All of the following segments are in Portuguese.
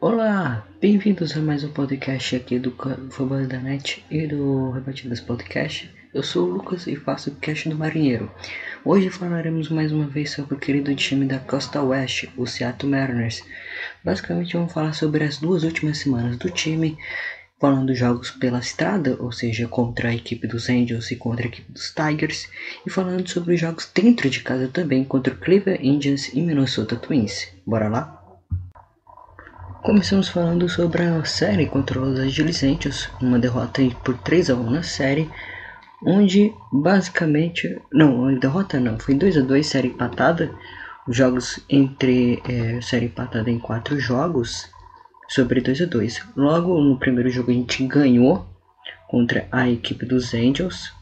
Olá, bem-vindos a mais um podcast aqui do Futebol da Net e do Rebatidas Podcast. Eu sou o Lucas e faço o cast do Marinheiro. Hoje falaremos mais uma vez sobre o querido time da Costa Oeste, o Seattle Mariners. Basicamente vamos falar sobre as duas últimas semanas do time, falando jogos pela estrada, ou seja, contra a equipe dos Angels e contra a equipe dos Tigers, e falando sobre os jogos dentro de casa também contra o Cleveland Indians e Minnesota Twins. Bora lá? Começamos falando sobre a série contra os Angels, uma derrota por 3 a 1 na série, onde basicamente, não, derrota não, foi 2 a 2 série empatada, jogos entre é, série empatada em quatro jogos, sobre 2 a 2. Logo no primeiro jogo a gente ganhou contra a equipe dos Angels,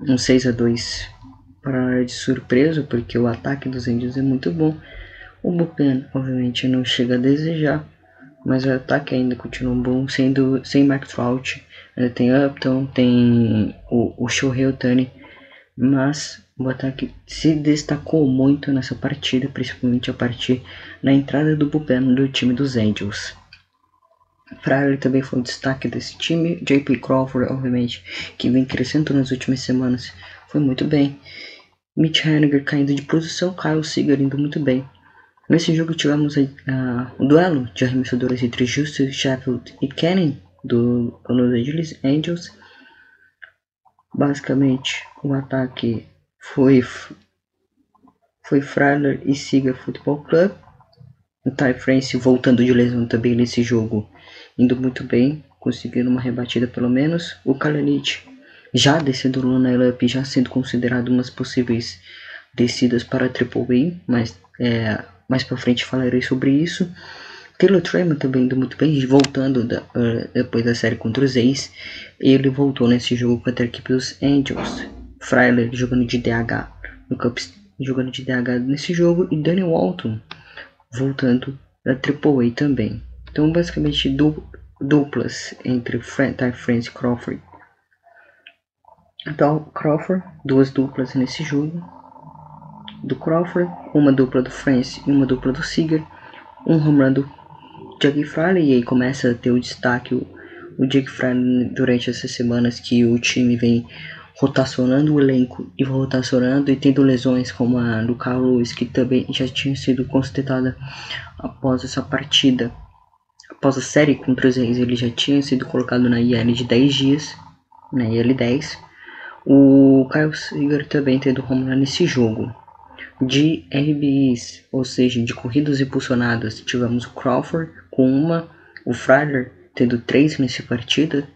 um 6 a 2 para de surpresa, porque o ataque dos Angels é muito bom o bullpen, obviamente, não chega a desejar, mas o ataque ainda continua bom, sendo sem Mark Trout, tem Upton, tem o, o Shohei Otani, mas o ataque se destacou muito nessa partida, principalmente a partir da entrada do bullpen do time dos Angels. Fryer também foi um destaque desse time. JP Crawford, obviamente, que vem crescendo nas últimas semanas, foi muito bem. Mitch Haniger caindo de posição, Kyle Seager indo muito bem. Nesse jogo tivemos uh, um duelo de arremessadores entre Justice Sheffield e Kenny do Los Angeles Angels. Basicamente, o ataque foi foi Frailer e Siga Football Club. O Ty France voltando de lesão também nesse jogo, indo muito bem, conseguindo uma rebatida pelo menos. O Kalanich já descendo no lineup, já sendo considerado umas possíveis descidas para a Triple A, mas é, mais pra frente falarei sobre isso. Taylor Trammell também indo muito bem, voltando da, uh, depois da série contra os A's. Ele voltou nesse jogo contra a equipe dos Angels. Frailer jogando de DH no campo, jogando de DH nesse jogo. E Danny Walton voltando da AAA também. Então, basicamente, du duplas entre Ty France e Crawford. Então, Crawford, duas duplas nesse jogo do Crawford, uma dupla do France e uma dupla do Seager, um home run do Jake Fraley e aí começa a ter o destaque o, o Jake Fraley durante essas semanas que o time vem rotacionando o elenco e rotacionando e tendo lesões como a do Carlos que também já tinha sido constatada após essa partida. Após a série contra os Reis, ele já tinha sido colocado na IL de 10 dias, na IL 10. O Kyle Seager também tendo home run nesse jogo de RBIs, ou seja, de corridas impulsionadas, tivemos o Crawford com uma, o Fryer tendo três nessa partida,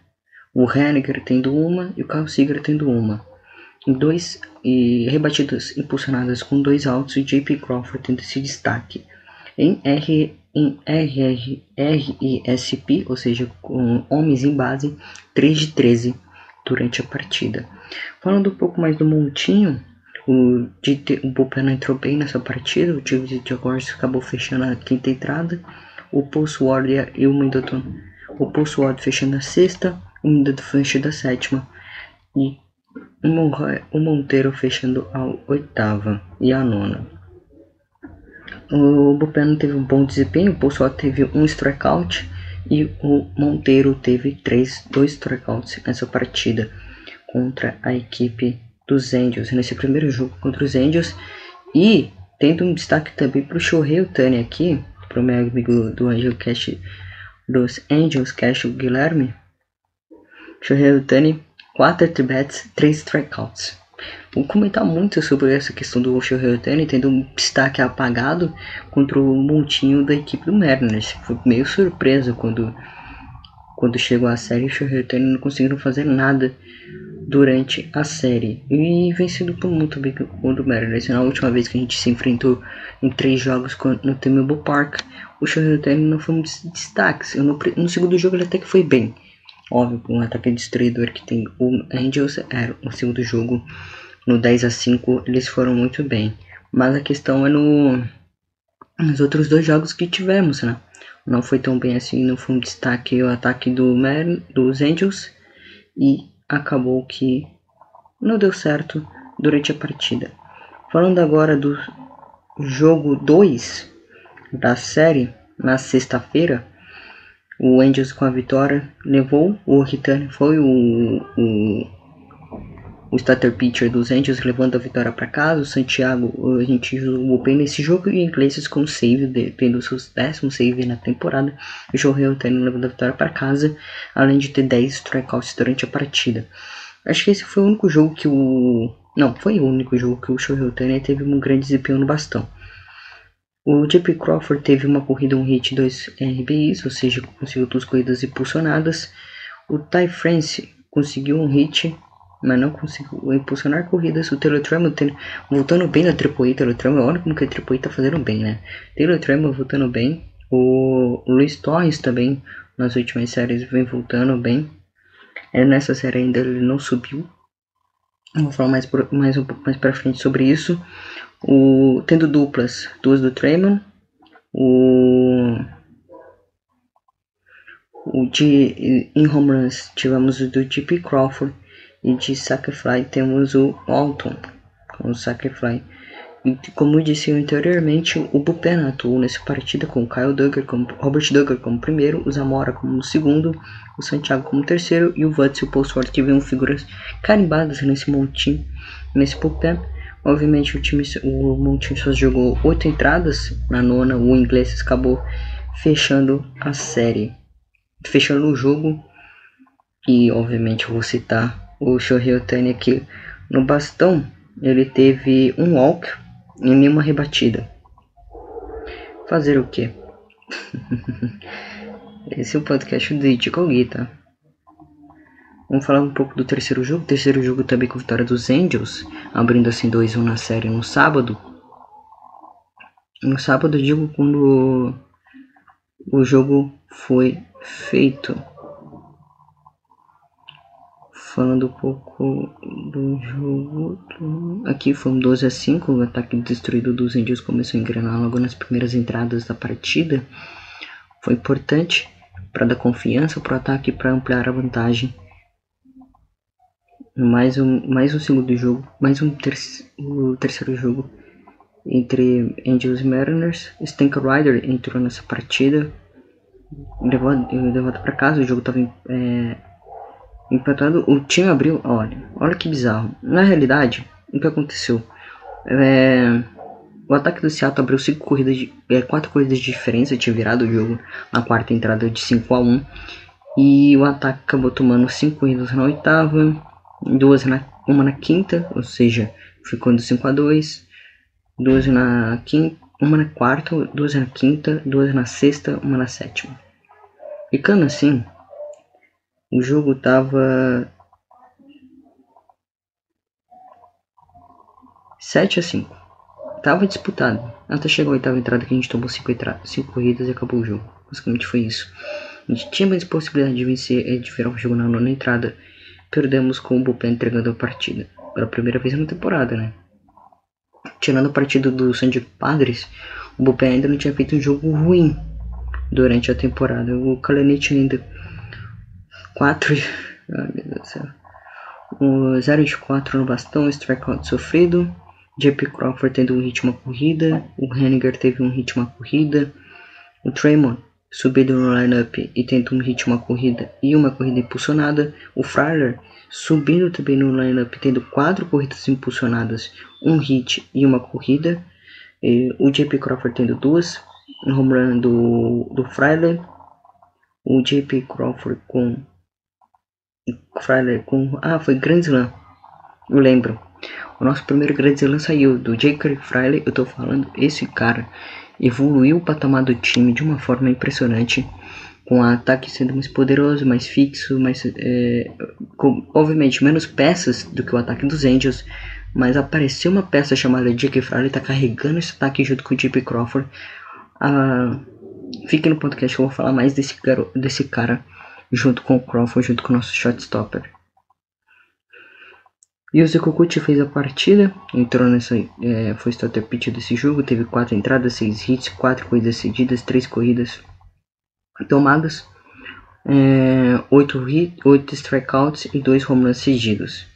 o Henniger tendo uma e o Carl Seager tendo uma. Em dois e rebatidas impulsionadas com dois altos e JP Crawford tendo esse destaque. Em R em RR, RISP, ou seja, com homens em base, 3 de 13 durante a partida. Falando um pouco mais do montinho, o, Dieter, o Bullpen entrou bem nessa partida. O time de Jaguars acabou fechando a quinta entrada. O Pulse e o Middleton. O Pulse fechando a sexta. O Middleton fechando a sétima. E o Monteiro fechando a oitava e a nona. O Bullpen teve um bom desempenho. O Pulse teve um strikeout. E o Monteiro teve três, dois strikeouts nessa partida contra a equipe dos Angels nesse primeiro jogo contra os Angels e tendo um destaque também para o Shohei Otani aqui, para o meu amigo do Angel Cash dos Angels Cash Guilherme. Shohei Otani, 4 at-bats, 3 strikeouts. Vou comentar muito sobre essa questão do Shohei Otani tendo um destaque apagado contra o montinho da equipe do Mariners. Foi meio surpresa quando quando chegou a série, o Shohei Otani não conseguiram fazer nada durante a série e vencido por muito bem o do Mariners. Na última vez que a gente se enfrentou em três jogos no T-Mobile Park, o Shohei não foi um destaque. No, no segundo jogo ele até que foi bem. Óbvio, um ataque destruidor que tem o Angels era o segundo jogo no 10 a 5 eles foram muito bem. Mas a questão é no nos outros dois jogos que tivemos, né? Não foi tão bem assim, não foi um destaque o ataque do Mar dos Angels e acabou que não deu certo durante a partida. Falando agora do jogo 2 da série na sexta-feira, o Angels com a vitória levou, o Ritani foi o, o, o starter pitcher dos Angels levando a vitória para casa. O Santiago, a gente jogou bem nesse jogo e Iglesias com save, de, tendo seus décimos save na temporada. O Shohei Otani levando a vitória para casa, além de ter 10 strikeouts durante a partida. Acho que esse foi o único jogo que o. Não, foi o único jogo que o Shohei Otani teve um grande desempenho no bastão. O JP Crawford teve uma corrida, um hit, dois RBIs, ou seja, conseguiu duas corridas impulsionadas. O Ty France conseguiu um hit, mas não conseguiu impulsionar corridas. O Taylor Trammell voltando bem na AAA. Taylor Trammell, olha como que a AAA tá fazendo bem, né? Taylor Trammell voltando bem. O Luis Torres também, nas últimas séries, vem voltando bem. É, nessa série ainda ele não subiu. Vou falar mais, por, mais um pouco mais pra frente sobre isso o, tendo duplas, duas do Tremon, o, o de em home runs tivemos o do JP Crawford e de Sacrifly temos o Alton com o Sacrifly. E como disse anteriormente, o Bullpen atuou nessa partida com Kyle Duggar como Robert Duggar como primeiro, o Zamora como segundo, o Santiago como terceiro e o Vutz e o Paul Swart que viram figuras carimbadas nesse montinho, nesse Bullpen. Obviamente o time, o Montinho só jogou oito entradas na nona, o inglês acabou fechando a série, fechando o jogo. E obviamente eu vou citar o Shohei Otani aqui no bastão. Ele teve um walk e nenhuma rebatida. Fazer o que? Esse é o podcast do Ichigo tá? Vamos falar um pouco do terceiro jogo. Terceiro jogo também com vitória dos Angels, abrindo assim 2-1 na série no sábado. No sábado, digo quando o jogo foi feito. Falando um pouco do jogo. Aqui foi um 12 a 5. O ataque destruído dos Angels começou a engrenar logo nas primeiras entradas da partida. Foi importante para dar confiança para o ataque para ampliar a vantagem mais um, mais um segundo jogo, mais um ter o terceiro jogo entre Angels e Mariners. Stank Rider entrou nessa partida, levou, levou para casa, o jogo estava é, empatado. O time abriu, olha, olha que bizarro. Na realidade, o que aconteceu? É, o ataque do Seattle abriu cinco corridas de, é, quatro corridas de diferença, tinha virado o jogo na quarta entrada de 5 a 1 e o ataque acabou tomando cinco corridas na oitava duas na, uma na quinta, ou seja, ficou do 5 a 2, duas na quinta, uma na quarta, duas na quinta, duas na sexta, uma na sétima. Ficando assim, o jogo tava 7 a 5. Tava disputado. Até chegou a oitava entrada que a gente tomou 5 cinco corridas e acabou o jogo. Basicamente foi isso. A gente tinha mais possibilidade de vencer, de virar o jogo na nona entrada perdemos com o Bullpen entregando a partida. Pela primeira vez na temporada, né? Tirando a partida do San Padres, o Bullpen ainda não tinha feito um jogo ruim durante a temporada. O Kalenich ainda 4 Ai meu Deus do céu. O 0 de 4 no bastão, strikeout sofrido. JP Crawford tendo um ritmo a corrida. O Henniger teve um ritmo a corrida. O Tremont subido no lineup e tendo um ritmo a corrida e uma corrida impulsionada. O Fryer subindo também no lineup tendo quatro corridas impulsionadas, um hit e uma corrida. E o JP Crawford tendo duas, um home run do, do Fryer. O JP Crawford com Fryer com ah foi Grand Slam, eu lembro. O nosso primeiro Grand Slam saiu do Jacob Fryer, eu tô falando esse cara evoluiu o patamar do time de uma forma impressionante, com o ataque sendo mais poderoso, mais fixo, mais, é, com, obviamente menos peças do que o ataque dos Angels, mas apareceu uma peça chamada Jake Fraley, está carregando esse ataque junto com o Jimmy Crawford. Ah, fique no podcast que eu vou falar mais desse, desse cara junto com o Crawford, junto com o nosso shotstopper. E o Zekukuchi fez a partida, entrou nessa, é, foi starter pitch desse jogo, teve 4 entradas, 6 hits, 4 corridas cedidas, 3 corridas tomadas, é, 8, hit, 8 strikeouts e 2 home runs cedidos.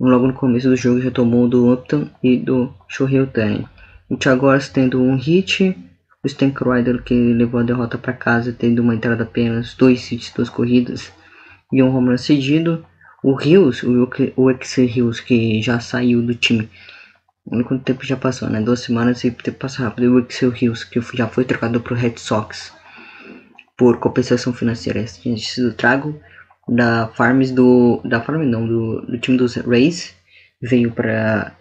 Logo no começo do jogo já tomou do Upton e do Shohei Otani. O Thiago tendo um hit, O Stank Rider que levou a derrota para casa, tendo uma entrada apenas, dois hits, duas corridas e um home run cedido. O Rios, o, o ex Rios, que já saiu do time. Olha quanto tempo já passou, né? Duas semanas e tempo passa rápido. O Excel Rios, que já foi trocado pro Red Sox por compensação financeira. Esse tinha sido trago da Farms do. Da Farm não, do, do time dos Rays. Veio para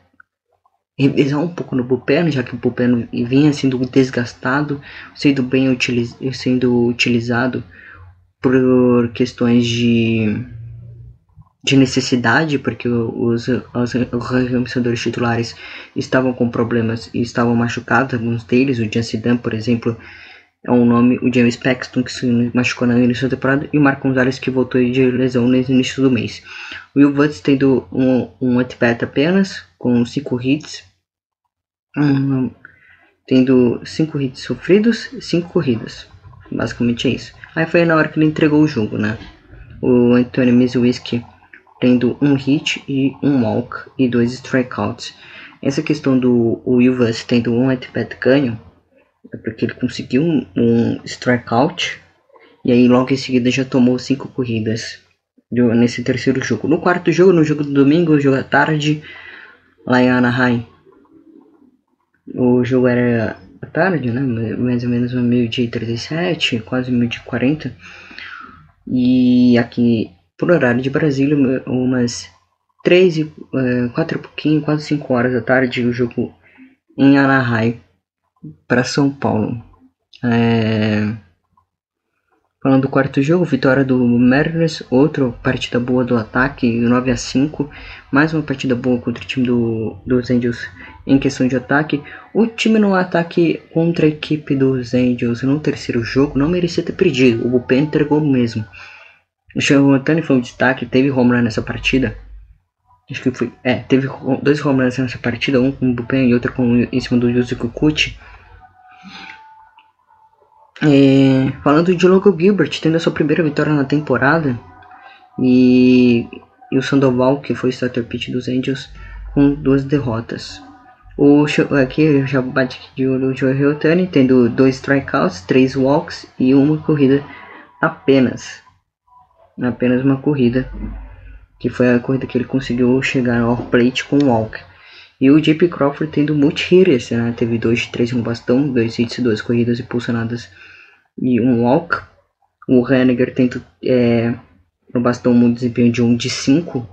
revisar um pouco no bullpen, já que o bullpen vinha sendo desgastado, sendo bem utiliz sendo utilizado por questões de, de necessidade, porque os, os arremessadores titulares estavam com problemas e estavam machucados, alguns deles, o Jancy Dan, por exemplo, é um nome, o James Paxton, que se machucou na início da temporada, e o Marco Gonzalez, que voltou de lesão no início do mês. O Will Woods tendo um, um at-bat apenas, com 5 hits, um, tendo 5 hits sofridos, 5 corridas. Basicamente é isso. Aí foi na hora que ele entregou o jogo, né? O Anthony Mizuwiski tendo um hit e um walk e dois strikeouts. Essa questão do Will Woods tendo um at-bat ganho é porque ele conseguiu um, um strikeout e aí logo em seguida já tomou cinco corridas nesse terceiro jogo. No quarto jogo, no jogo do domingo, jogo à tarde, lá em Anaheim. O jogo era à tarde, né? Mais ou menos meio-dia e 37, quase meio-dia e 40. E aqui, por horário de Brasília, umas 3 e 4 e pouquinho, quase 5 horas da tarde, o jogo em Anaheim para São Paulo. É... Falando do quarto jogo, vitória do Mariners, outra partida boa do ataque, 9 a 5 mais uma partida boa contra o time do, dos Angels em questão de ataque. O time no ataque contra a equipe dos Angels no terceiro jogo não merecia ter perdido, o Bullpen entregou mesmo. O Otani foi um destaque, teve home nessa partida. Acho que foi, é, teve dois home nessa partida, um com o Bullpen e outro com, em cima do Yusuke Kikuchi. É, falando de Logan Gilbert, tendo a sua primeira vitória na temporada, e, e o Sandoval, que foi starter pitch dos Angels, com duas derrotas. O aqui já bate de olho o Joe Otani, tendo dois strikeouts, três walks e uma corrida apenas. Apenas uma corrida, que foi a corrida que ele conseguiu chegar ao plate com o walk. E o JP Crawford tendo multi-hitters, né? Teve dois três no bastão, dois hits, duas corridas impulsionadas e um walk. O Henniger tendo é, no bastão um desempenho de 1 de 5.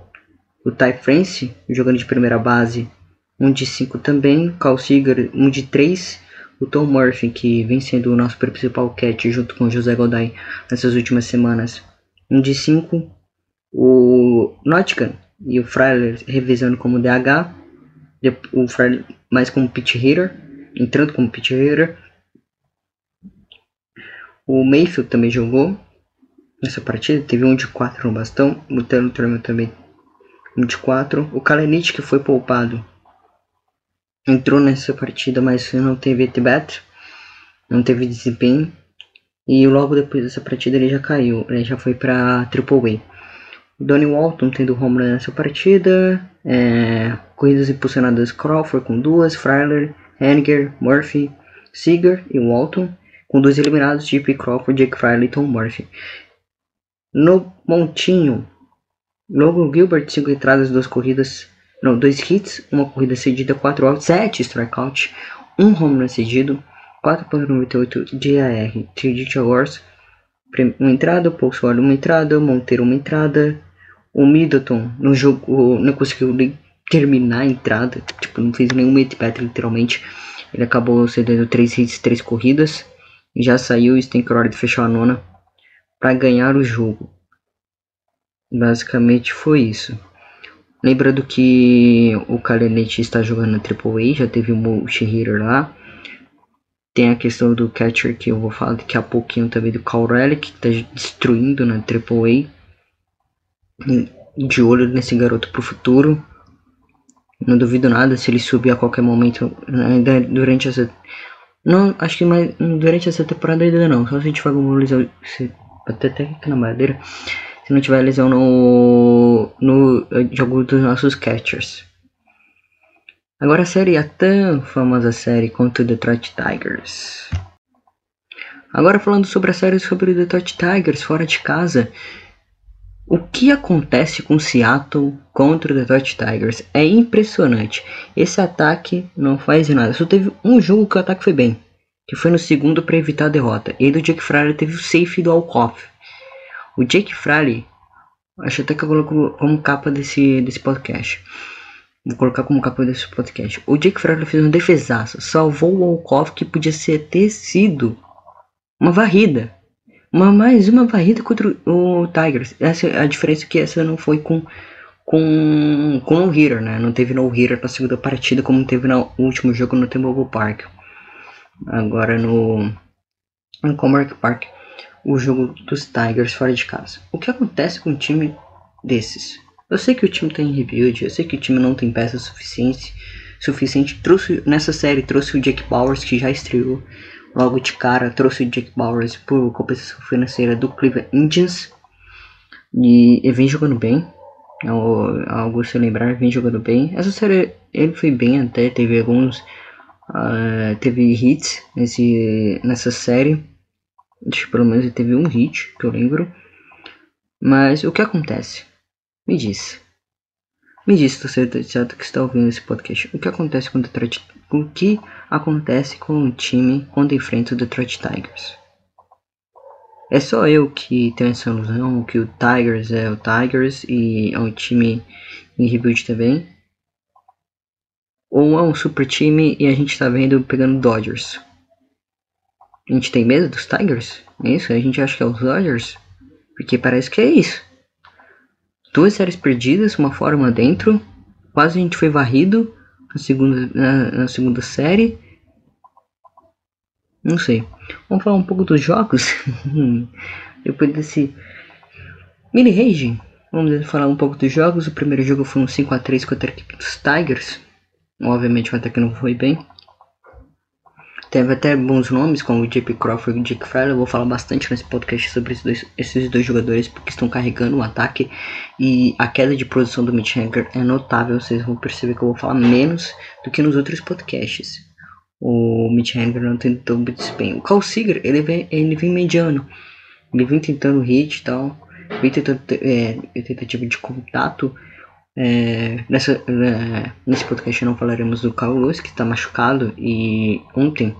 O Ty France jogando de primeira base, 1 de 5 também. O Cal Seager, 1 de 3. O Tom Murphy, que vem sendo o nosso principal catch junto com o José Goday nessas últimas semanas, 1 de 5. O Nottingham e o Fryer revisando como DH o Fred mais como pitch hitter, entrando como pitch hitter. O Mayfield também jogou nessa partida, teve um de 4 no bastão. O Taylor Turner também um de 4. O Kalenich que foi poupado entrou nessa partida, mas não teve at-bat, não teve desempenho. E logo depois dessa partida ele já caiu, ele já foi para Triple A. Donnie Walton tendo home run nessa partida. É, corridas impulsionadas Crawford com duas, Fryler, Henniger, Murphy, Seager e Walton. Com dois eliminados, J.P. Crawford, Jake Fryler e Tom Murphy. No montinho, Logan Gilbert, cinco entradas, duas corridas, não, dois hits, uma corrida cedida, quatro outs, sete strikeouts, um home run cedido, 4.98 de AR, 3 de Awards, uma entrada, Paul uma entrada, Monteiro uma entrada, o Middleton no jogo não conseguiu terminar a entrada, tipo, não fez nenhum at literalmente. Ele acabou cedendo 3 hits, 3 corridas. E já saiu o Stankrod fechou a nona para ganhar o jogo. Basicamente foi isso. Lembrando que o Kalenete está jogando na AAA, já teve um multi-hitter lá. Tem a questão do catcher que eu vou falar daqui a pouquinho também do Cal Relic, que está destruindo na AAA. De olho nesse garoto pro futuro. Não duvido nada se ele subir a qualquer momento ainda durante essa. Não, acho que mais durante essa temporada ainda não. Só se for alguma lesão. Se, até até aqui na madeira. Se não tiver lesão no. no jogo dos nossos catchers. Agora a série, a tão famosa série contra o Detroit Tigers. Agora falando sobre a série sobre o Detroit Tigers fora de casa. O que acontece com Seattle contra o Detroit Tigers é impressionante. Esse ataque não faz nada. Só teve um jogo que o ataque foi bem, que foi no segundo para evitar a derrota. E do Jake Fraley teve o safe do Alcoff. O Jake Fraley, acho até que eu coloco como capa desse, desse podcast. Vou colocar como capa desse podcast. O Jake Fraley fez um defesaço, salvou o Alcoff que podia ser ter sido uma varrida. Uma, mais uma varrida contra o Tigers. Essa, a diferença é que essa não foi com com, com no hitter, né? Não teve no hitter na segunda partida como teve no último jogo no T-Mobile Park. Agora no no Park, o jogo dos Tigers fora de casa. O que acontece com um time desses? Eu sei que o time tem tá rebuild, eu sei que o time não tem peças suficientes, suficiente. Trouxe nessa série trouxe o Jake Bowers que já estreou Logo de cara, trouxe o Jake Bowers por compensação financeira do Cleveland Indians. E ele vem jogando bem. É algo se lembrar, vem jogando bem. Essa série ele foi bem até, teve alguns. Uh, teve hits nesse, nessa série. Acho que pelo menos ele teve um hit, que eu lembro. Mas o que acontece? Me diz. Me diz, torcedor certo que está ouvindo esse podcast, o que acontece com o o que acontece com o time quando enfrenta o Detroit Tigers? É só eu que tenho essa ilusão que o Tigers é o Tigers e é um time em rebuild também? Ou é um super time e a gente está vendo pegando Dodgers? A gente tem medo dos Tigers? É isso? A gente acha que é os Dodgers? Porque parece que é isso duas séries perdidas, uma fora, uma dentro. Quase a gente foi varrido na segunda, na, na segunda série. Não sei. Vamos falar um pouco dos jogos. Depois desse mini rage. Vamos falar um pouco dos jogos. O primeiro jogo foi um 5x3 contra a equipe dos Tigers. Obviamente o ataque não foi bem. Teve até bons nomes, como o JP Crawford e o Jake Fryer. Eu vou falar bastante nesse podcast sobre esses dois, esses dois jogadores, porque estão carregando o ataque. E a queda de produção do Mitch Hanger é notável. Vocês vão perceber que eu vou falar menos do que nos outros podcasts. O Mitch tem tão bom desempenho. O Cal Seager, ele vem, ele vem mediano. Ele vem tentando hit e tal. Vem tentando é, tentativa de contato. É, nessa, é, nesse podcast não falaremos do Carl Lewis, que está machucado e ontem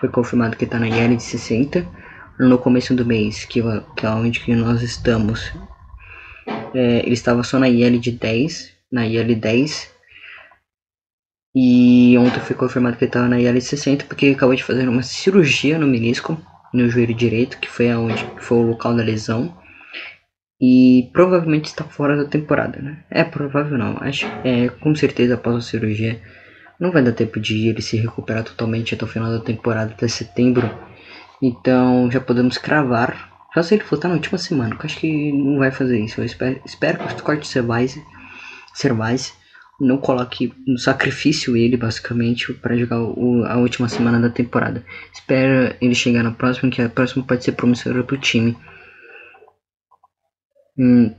foi confirmado que está na IL de 60. No começo do mês, que, que é onde que nós estamos, é, ele estava só na IL de 10, na IL 10. E ontem foi confirmado que ele estava na IL de 60 porque ele acabou de fazer uma cirurgia no menisco, no joelho direito, que foi aonde foi o local da lesão e provavelmente está fora da temporada, né? É provável não, acho é com certeza após a cirurgia não vai dar tempo de ele se recuperar totalmente até o final da temporada até setembro. Então já podemos cravar. Só se ele voltar na última semana, que acho que não vai fazer isso. Eu espero, espero que os cortes cervais não coloque no sacrifício ele basicamente para jogar o, a última semana da temporada. Espero ele chegar na próxima, que a próxima pode ser promissora para o time. Hum,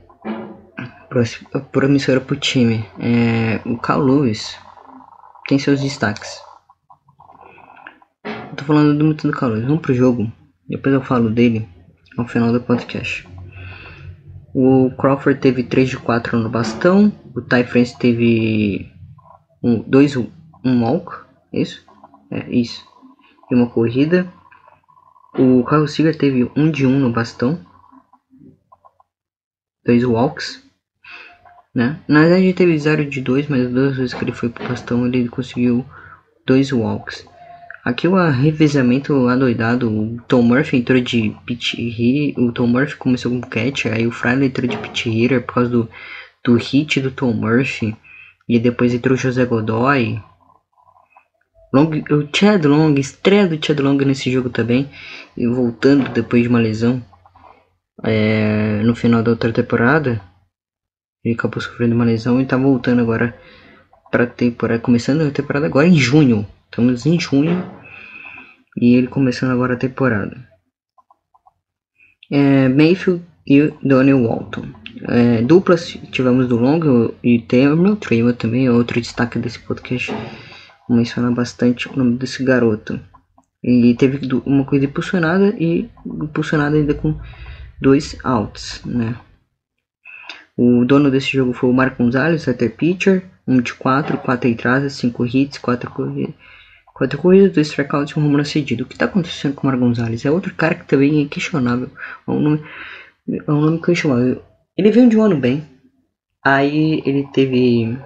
promissora pro time. É, o Cal Lewis tem seus destaques. Eu tô falando muito do Cal Lewis. Vamos pro jogo. Depois eu falo dele ao final do podcast. O Crawford teve 3 de 4 no bastão. O Ty France teve 2 um, um walk. Isso? É isso. E uma corrida. O Carlos Seager teve 1 um de 1 um no bastão dois walks, né? Na verdade ele teve 0 de 2, mas duas vezes que ele foi pro bastão ele conseguiu dois walks. Aqui o revezamento adoidado, o Tom Murphy entrou de hitter, o Tom Murphy começou como catcher, aí o Friday entrou de pitch hitter por causa do, do hit do Tom Murphy, e depois entrou o José Godoy. Long, o Chad Long, estreia do Chad Long nesse jogo também, e voltando depois de uma lesão é, no final da outra temporada. Ele acabou sofrendo uma lesão e tá voltando agora para temporada, começando a temporada agora em junho. Estamos em junho e ele começando agora a temporada. É, Mayfield e Daniel Walton. É, duplas tivemos do Long e Terminal Trevor também, outro destaque desse podcast. Vou mencionar bastante o nome desse garoto. E teve uma corrida impulsionada e impulsionada ainda com dois outs, né? O dono desse jogo foi o Marco Gonzalez, setter pitcher, um de 4, 4 entradas, 5 hits, 4 corridas. 4 corridas, 2 strikeouts e um home cedido. O que está acontecendo com o Marco Gonzalez? É outro cara que também é questionável. É um nome, é um nome questionável. Ele veio de um ano bem. Aí ele teve.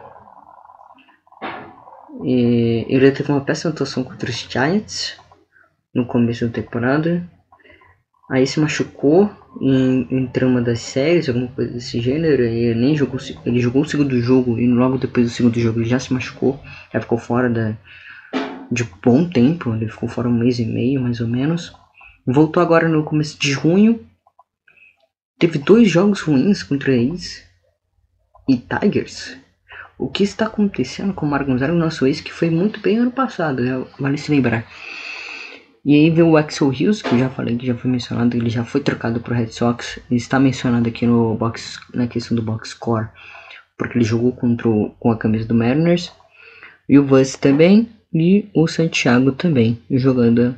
Eh, ele teve uma péssima atuação contra os Giants no começo da temporada. Aí se machucou em, em trama das séries, alguma coisa desse gênero. Ele nem jogou, ele jogou o segundo jogo e logo depois do segundo jogo ele já se machucou, já ficou fora da, de bom tempo, ele ficou fora um mês e meio mais ou menos. Voltou agora no começo de junho. Teve dois jogos ruins contra ex e Tigers. O que está acontecendo com o Marco Gonzalez, nosso ex, que foi muito bem ano passado, né? vale se lembrar. E aí veio o Axel Hills, que eu já falei que já foi mencionado, ele já foi trocado para o Red Sox. Ele está mencionado aqui no box, na questão do box score, porque ele jogou contra o, com a camisa do Mariners. E o Vance também, e o Santiago também, jogando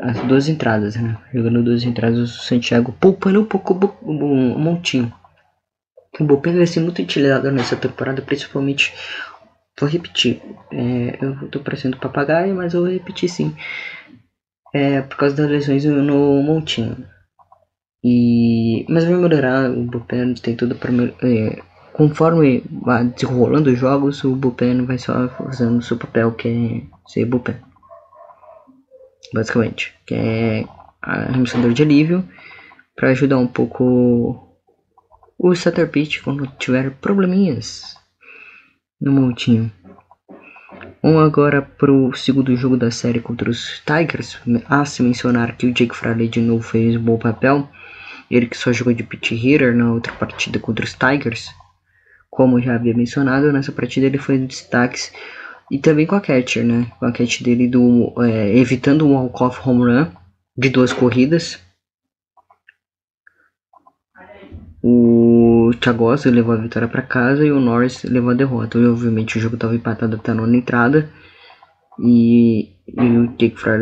as duas entradas, né? Jogando duas entradas, o Santiago poupando um pouco o montinho. O Bullpen vai ser muito utilizado nessa temporada, principalmente Vou repetir. É, eu tô parecendo papagaio, mas eu vou repetir sim. É, por causa das lesões no montinho. E, mas vai melhorar. O Bullpen tem tudo para é, Conforme vai desenrolando os jogos, o Bullpen vai só fazendo o seu papel, que é ser Bullpen. Basicamente. Que é arremessador de alívio. para ajudar um pouco o Sutter Pitch quando tiver probleminhas no montinho. Vamos agora pro segundo jogo da série contra os Tigers. A se mencionar que o Jake Fraley de novo fez um bom papel. Ele que só jogou de pitch hitter na outra partida contra os Tigers. Como já havia mencionado, nessa partida ele foi de destaques. E também com a catcher, né? Com a catch dele do, é, evitando um walk-off home run de duas corridas. O Thiagoso levou a vitória para casa e o Norris levou a derrota. E, obviamente o jogo estava empatado até a nona entrada. E, e o Jake Fryer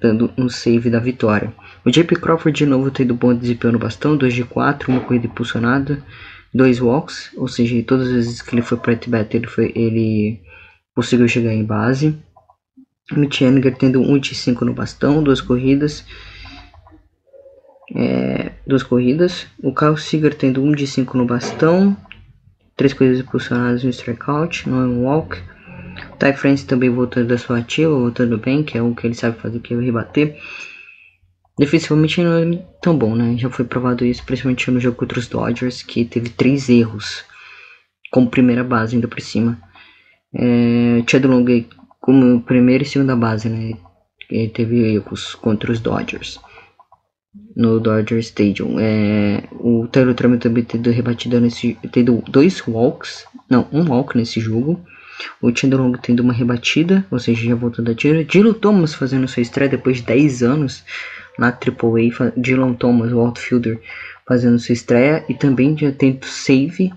dando um save da vitória. O JP Crawford de novo tendo bom desempenho no bastão, 2 de 4, uma corrida impulsionada, dois walks, ou seja, todas as vezes que ele foi para bat ele, foi, ele conseguiu chegar em base. Mitch Henniger tendo 1 de 5 no bastão, duas corridas é, duas corridas. O Kyle Seager tendo 1 de 5 no bastão, três corridas impulsionadas no strikeout, não é um walk. O Ty France também voltando da sua ativa, voltando bem, que é o que ele sabe fazer, que é rebater. Defensivamente não é tão bom, né? Já foi provado isso, principalmente no jogo contra os Dodgers, que teve três erros como primeira base ainda por cima. É, Chad Long como primeira e segunda base, né? Ele teve erros contra os Dodgers no Dodger Stadium. É, o Taylor Trammell também tendo rebatida nesse. tendo dois walks. Não, um walk nesse jogo. O Chandler Long tendo uma rebatida, ou seja, já voltando a tiro. Dylan Thomas fazendo sua estreia depois de 10 anos na AAA. Dylan Thomas, o outfielder, fazendo sua estreia. E também já tendo save.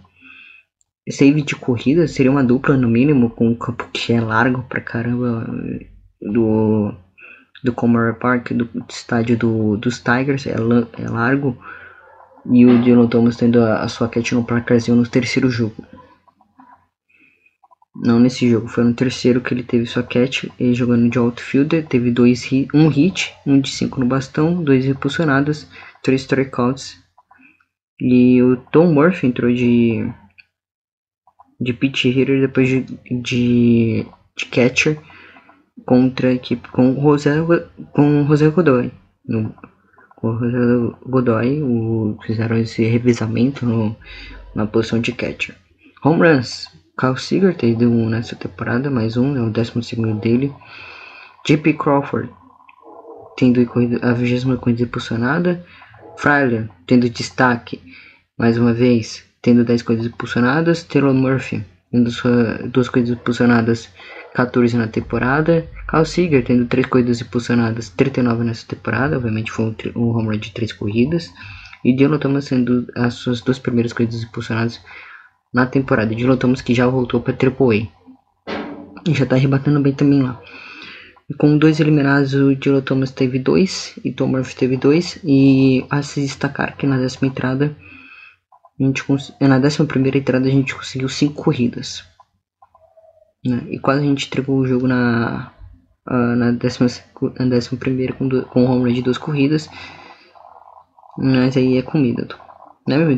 Save de corrida, seria uma dupla no mínimo, com um campo que é largo pra caramba do do Commonwealth Park, do estádio do, dos Tigers, é, é largo. E o Dylan Thomas tendo a, a sua catch no placarzinho no terceiro jogo. Não nesse jogo, foi no terceiro que ele teve sua catch, ele jogando de outfielder, teve dois um hit, um de 5 no bastão, dois repulsionadas, três strikeouts. E o Tom Murphy entrou de de pitch hitter depois de, de, de catcher contra a equipe com o José, com o José Godoy. No, com o José Godoy o, fizeram esse revezamento no, na posição de catcher. Home runs. Kyle Seager teve um nessa temporada, mais um, é o décimo segundo dele. JP Crawford tendo a vigésima corrida impulsionada. Fryer tendo destaque, mais uma vez, tendo 10 corridas impulsionadas. Taylor Murphy tendo sua, duas corridas impulsionadas 14 na temporada. Carl Seager tendo 3 corridas impulsionadas, 39 nessa temporada, obviamente foi um, um home run de 3 corridas. E Dylan Thomas sendo as suas duas primeiras corridas impulsionadas na temporada. Dylan Thomas que já voltou para AAA. E já está rebatendo bem também lá. E com dois eliminados, o Dylan Thomas teve dois e Tom Murphy teve dois. E a se destacar que na décima entrada, a gente na décima primeira entrada a gente conseguiu cinco corridas. Né? E quase a gente entregou o jogo na, uh, na, décima, na décima primeira com, com o home run de duas corridas. Mas aí é comida, né meu?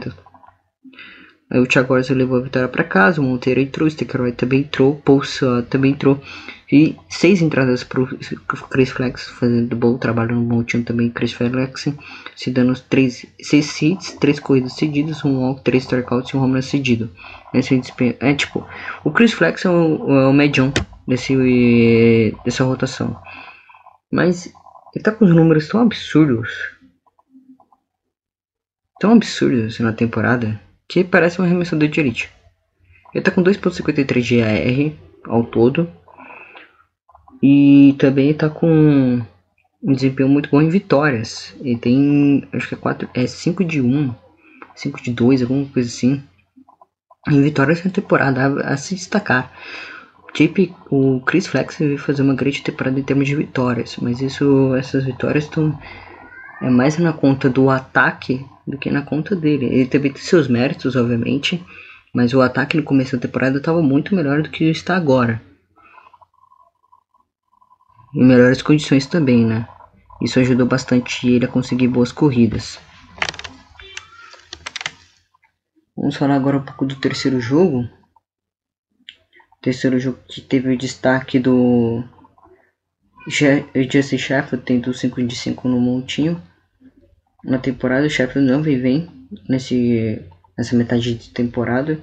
Aí o Thiago Orza levou a vitória para casa, o Monteiro entrou, o Stickeroy também entrou, o Pulsa também entrou. E seis entradas para o Chris Flex, fazendo bom trabalho no time também, Chris Flex, se dando três, seis hits, três corridas cedidas, um walk, três strikeouts e um home run cedido. Nesse é tipo, o Chris Flex é o, é o desse, dessa rotação. Mas ele tá com os números tão absurdos. Tão absurdos na temporada que parece um arremessador de elite. Ele tá com 2.53 de AR ao todo. E também tá com um desempenho muito bom em vitórias. Ele tem, acho que é, 4, é 5 de 1, 5 de 2, alguma coisa assim. Em vitórias na temporada, a, a se destacar. Chip, o Chris Flex vai fazer uma grande temporada em termos de vitórias, mas isso, essas vitórias estão é mais na conta do ataque do que na conta dele. Ele tem seus méritos, obviamente, mas o ataque no começo da temporada estava muito melhor do que está agora. Em melhores condições também, né? Isso ajudou bastante ele a conseguir boas corridas. Vamos falar agora um pouco do terceiro jogo. terceiro jogo que teve o destaque do Jesse Sheffield, tendo 5 de 5 no montinho na temporada. O Sheffield não vem bem nesse, nessa metade de temporada.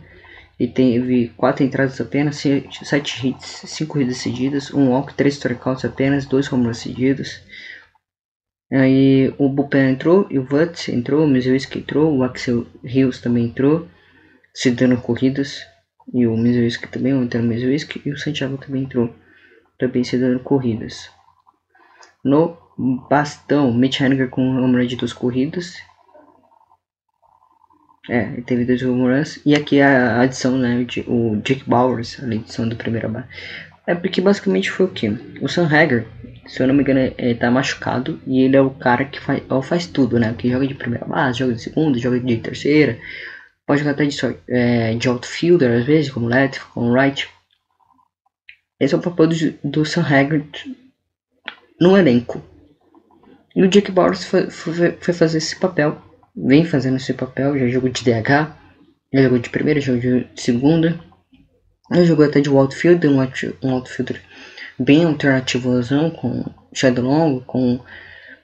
E teve 4 entradas apenas, 7 hits, 5 corridas seguidas, 1 um walk, 3 strikeouts apenas, 2 home runs seguidos. Aí o Bullpen entrou, e o Vutz entrou, o Mizuiski entrou, o Axel Hills também entrou, se dando corridas. E o Mizuiski também, o Antônio Mizuiski, e o Santiago também entrou, também se dando corridas. No bastão, Mitch Haniger com um home de duas corridas. É, teve dois home. E aqui a adição, né, de, o Jake Bowers, a edição do primeiro base. É porque basicamente foi o que? O Sam Hager, se eu não me engano, ele tá machucado e ele é o cara que faz, faz tudo, né? Que joga de primeira base, joga de segunda, joga de terceira, pode jogar até de, é, de outfielder às vezes, como left, como right. Esse é o papel do, do Sam Hager no elenco. E o Jake Bowers foi, foi, foi, fazer esse papel, vem fazendo esse papel, já jogou de DH, já jogou de primeira, já jogou de segunda, já jogou até de outfielder, um, um outfielder bem alternativozão, com Shadow Long, com,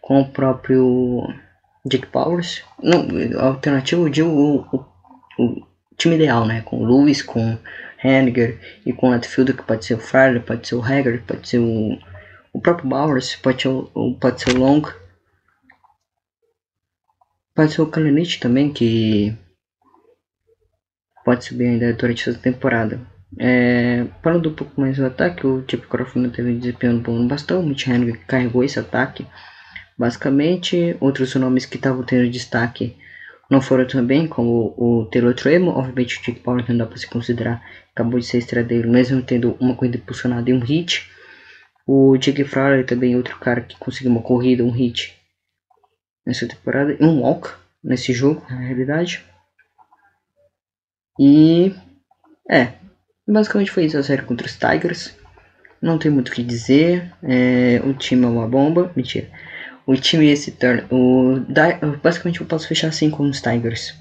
com o próprio Jake Powers. Não, alternativo, digo o, o, o time ideal, né? Com o Lewis, com Henniger e com o outfielder que pode ser o Fryer, pode ser o Hager, pode ser o, o próprio Bowers, pode ser o, pode ser o Long. Pode ser o Kalinich também, que pode subir ainda durante essa temporada. É, falando um pouco mais do ataque, o Chip Crawford teve desempenho bom no bastão, o Mitch Henry carregou esse ataque. Basicamente, outros nomes que estavam tendo destaque não foram também, como o Taylor Tremo, obviamente o Jake Power não dá para se considerar, acabou de ser estradeiro, mesmo tendo uma corrida impulsionada e um hit. O Jake Fryer também outro cara que conseguiu uma corrida, um hit nessa temporada e um walk nesse jogo, na realidade. E é, basicamente foi isso a série contra os Tigers. Não tem muito o que dizer. É, o time é uma bomba. Mentira. O time esse turn. O, basicamente eu posso fechar assim com os Tigers.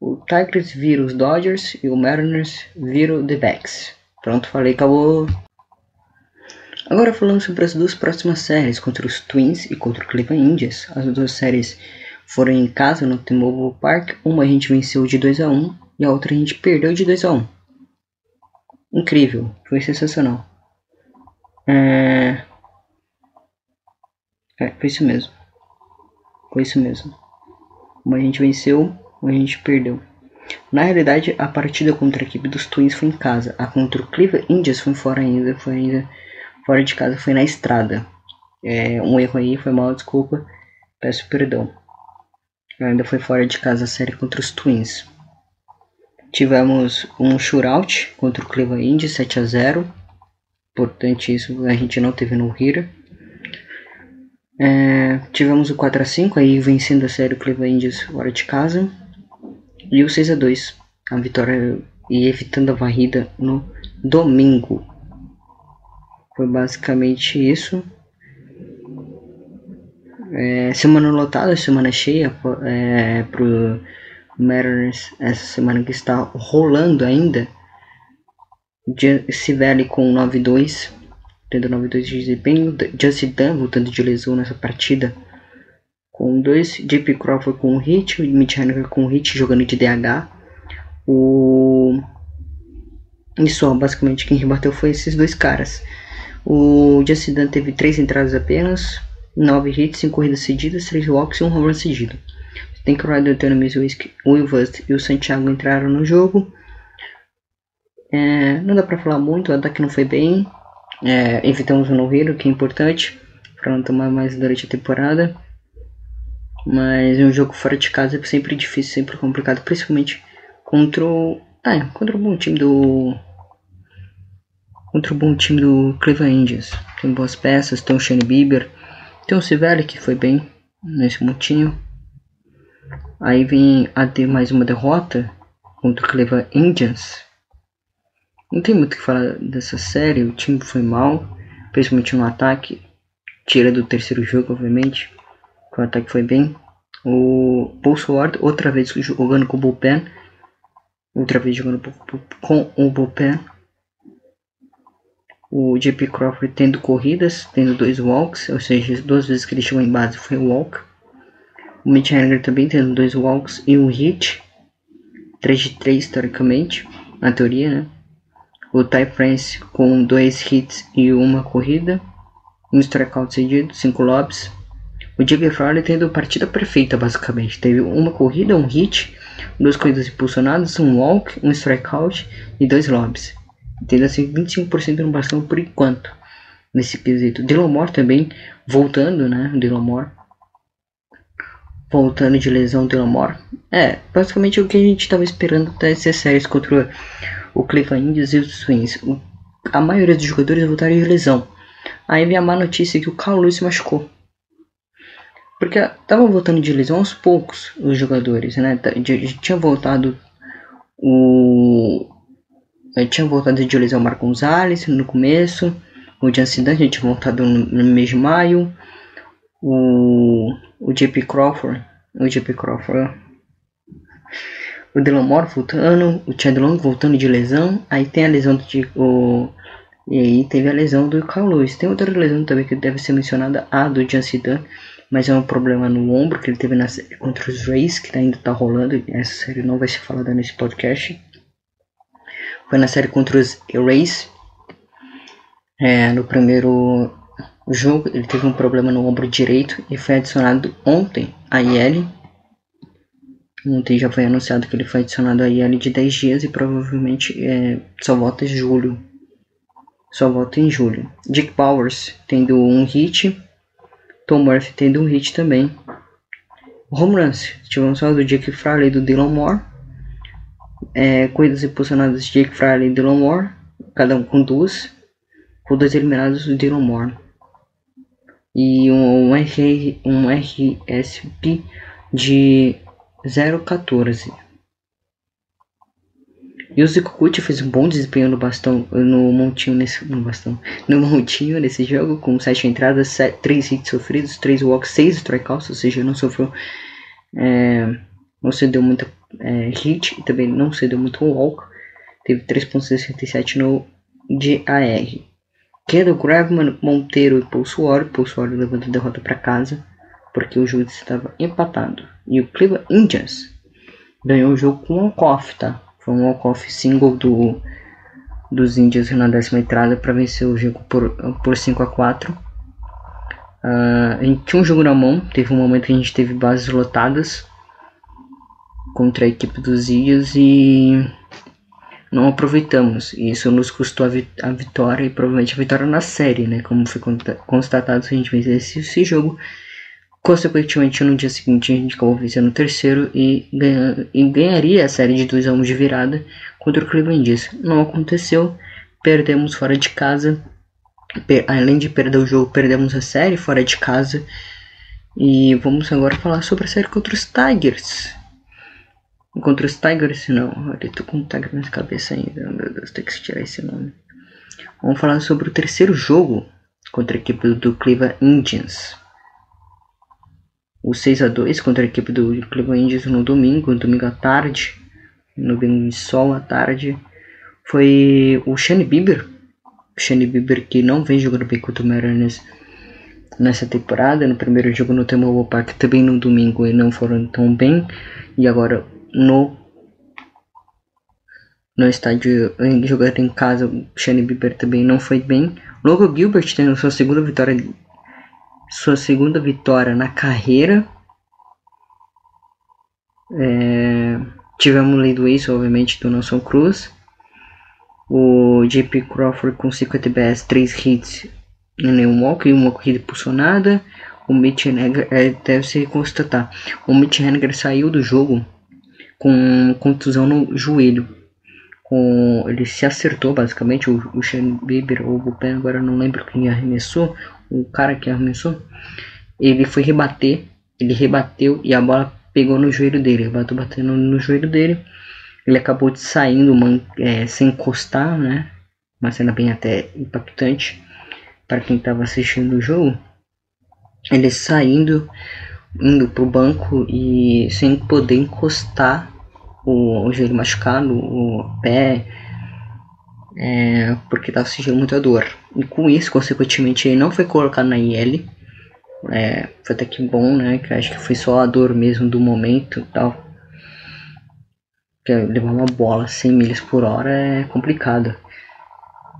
O Tigers vira os Dodgers e o Mariners vira o The Backs. Pronto, falei, acabou. Agora falando sobre as duas próximas séries, contra os Twins e contra o Cleveland Indians. As duas séries foram em casa no T-Mobile Park. Uma a gente venceu de 2 a 1 e a outra a gente perdeu de 2 a 1. Incrível, foi sensacional. É... é, foi isso mesmo. Foi isso mesmo. Uma a gente venceu, uma a gente perdeu. Na realidade, a partida contra a equipe dos Twins foi em casa. A contra o Cleveland Indians foi fora ainda, foi ainda fora de casa foi na estrada. É, um erro aí, foi mal, desculpa. Peço perdão. Ainda foi fora de casa a série contra os Twins. Tivemos um shootout contra o Cleveland Indians 7 a 0 Importante isso, a gente não teve no Hira. É, tivemos o 4x5, aí vencendo a série o Cleveland Indians fora de casa. E o 6x2, a vitória e evitando a varrida no domingo. Foi basicamente isso. É, semana lotada, semana cheia é, pro Mariners essa semana que está rolando ainda. Civelli com 9-2, tendo 9-2 de desempenho. Justin Dunn voltando de lesão nessa partida com 2. JP Crawford com um hit, o Mitch Haniger com um hit jogando de DH. O... E só, basicamente, quem rebateu foi esses dois caras. O Justin Dunn teve 3 entradas apenas, 9 hits, 5 corridas cedidas, 3 walks e 1 home run cedido. Tem que o Will Vust e o Santiago entraram no jogo. É, não dá pra falar muito, o ataque não foi bem. É, evitamos o no que é importante para não tomar mais durante a temporada. Mas um jogo fora de casa é sempre difícil, sempre complicado, principalmente contra o. É, contra o bom time do. Contra o bom time do Cleveland Indians. Tem boas peças, tem o Shane Bieber, tem o Civelli que foi bem nesse montinho. Aí vem a ter mais uma derrota contra o Cleveland Indians. Não tem muito o que falar dessa série, o time foi mal, principalmente no ataque. Tira do terceiro jogo, obviamente. O ataque foi bem. O Sword, outra vez jogando com o bullpen. Outra vez jogando com o bullpen. O JP Crawford tendo corridas, tendo dois walks, ou seja, duas vezes que ele chegou em base foi walk. O Mitch Haniger também tendo dois walks e um hit. 3 de 3 historicamente, na teoria, né? O Ty France com dois hits e uma corrida. Um strikeout cedido, 5 lobs. O Jimmy Fowler tendo partida perfeita, basicamente. Teve uma corrida, um hit, duas corridas impulsionadas, um walk, um strikeout e dois lobs. Tendo assim 25% no bastão por enquanto. Nesse quesito. Dylan Moore também voltando, né? Dylan Moore. Voltando de lesão, Dylan Moore. É, basicamente o que a gente estava esperando até ser séries contra o Cleveland Indians e os Twins. O, a maioria dos jogadores voltaram de lesão. Aí vem a má notícia que o Carl Lewis se machucou. Porque estavam voltando de lesão aos poucos os jogadores, né? Tinha voltado o. Tinha voltado de Marco Gonzalez no começo. O Jansen Dunn tinha voltado no, mês de maio. O. O JP Crawford. O JP Crawford. O Delamore voltando. O Chad Long voltando de lesão. Aí tem a lesão do. O, e aí teve a lesão do Carl Lewis. Tem outra lesão também que deve ser mencionada, a do Jansen Dunn mas é um problema no ombro que ele teve na contra os Rays, que ainda tá rolando. Essa série não vai ser falada nesse podcast. Foi na série contra os Rays. É, no primeiro jogo, ele teve um problema no ombro direito e foi adicionado ontem a IL. Ontem já foi anunciado que ele foi adicionado a IL de 10 dias e provavelmente é, só volta em julho. Só volta em julho. Dick Powers tendo um hit Tom Murphy tendo um hit também. Home runs, tivemos só do Jake Fraley e do Dylan Moore. É, corridas impulsionadas de Jake Fraley e Dylan Moore, cada um com duas. Com dois eliminados do Dylan Moore. E um, um, R, um RSP de 0,14. E o Zikukuchi fez um bom desempenho no bastão, no montinho nesse, no bastão, no montinho nesse jogo, com 7 entradas, 3 hits sofridos, 3 walks, 6 strikeouts, ou seja, não sofreu, é, não cedeu muita é, hit e também não cedeu muito walk, teve 3.67 no DAR. Kendall Graveman, Monteiro e Paul Suori, Paul Suori levando a derrota para casa, porque o jogo estava empatado. E o Cleveland Indians ganhou o jogo com um coffee, tá? Foi um walk-off single do, dos Indians na décima entrada para vencer o jogo por, por 5 a 4 uh, ah, A gente tinha um jogo na mão, teve um momento que a gente teve bases lotadas contra a equipe dos Indians e não aproveitamos. E isso nos custou a, vi a, vitória e provavelmente a vitória na série, né? Como foi constatado se a gente vencesse esse jogo Consequentemente, no dia seguinte, a gente acabou vencendo o terceiro e, ganha, e ganharia a série de 2 a 1 de virada contra o Cleveland Indians. Não aconteceu, perdemos fora de casa além de perder o jogo, perdemos a série fora de casa. E vamos agora falar sobre a série contra os Tigers. Contra os Tigers, não. Eu tô com o Tiger na cabeça ainda. Meu Deus, tem que tirar esse nome. Vamos falar sobre o terceiro jogo contra a equipe do Cleveland Indians. O 6 a 2 contra a equipe do Cleveland Indians no domingo, no domingo à tarde, no domingo de sol à tarde, foi o Shane Bieber. O Shane Bieber que não vem jogando bem contra o Mariners nessa temporada. No primeiro jogo no T-Mobile Park, também no domingo, e não foram tão bem. E agora no no estádio jogando em casa, o Shane Bieber também não foi bem. Logo Gilbert tendo sua segunda vitória sua segunda vitória na carreira. É, tivemos o Ace, obviamente, do Nelson Cruz. O JP Crawford com 50 BS, 3 hits e nenhum walk e uma corrida impulsionada. O Mitch Henniger, é, deve se constatar, o Mitch Henniger saiu do jogo com contusão no joelho. Com, ele se acertou basicamente, o, o Shane Bieber ou o Bullpen, agora não lembro quem arremessou, o cara que arremessou, ele foi rebater, ele rebateu e a bola pegou no joelho dele, bateu batendo no joelho dele, ele acabou de saindo man, é, sem encostar, né? Uma cena bem até impactante para quem estava assistindo o jogo. Ele saindo, indo pro banco e sem poder encostar o, o joelho machucado, o pé, é, porque estava sentindo muita dor. E com isso, consequentemente, ele não foi colocado na IL. É, foi até que bom, né? Que acho que foi só a dor mesmo do momento e tal. Porque levar uma bola 100 milhas por hora é complicado.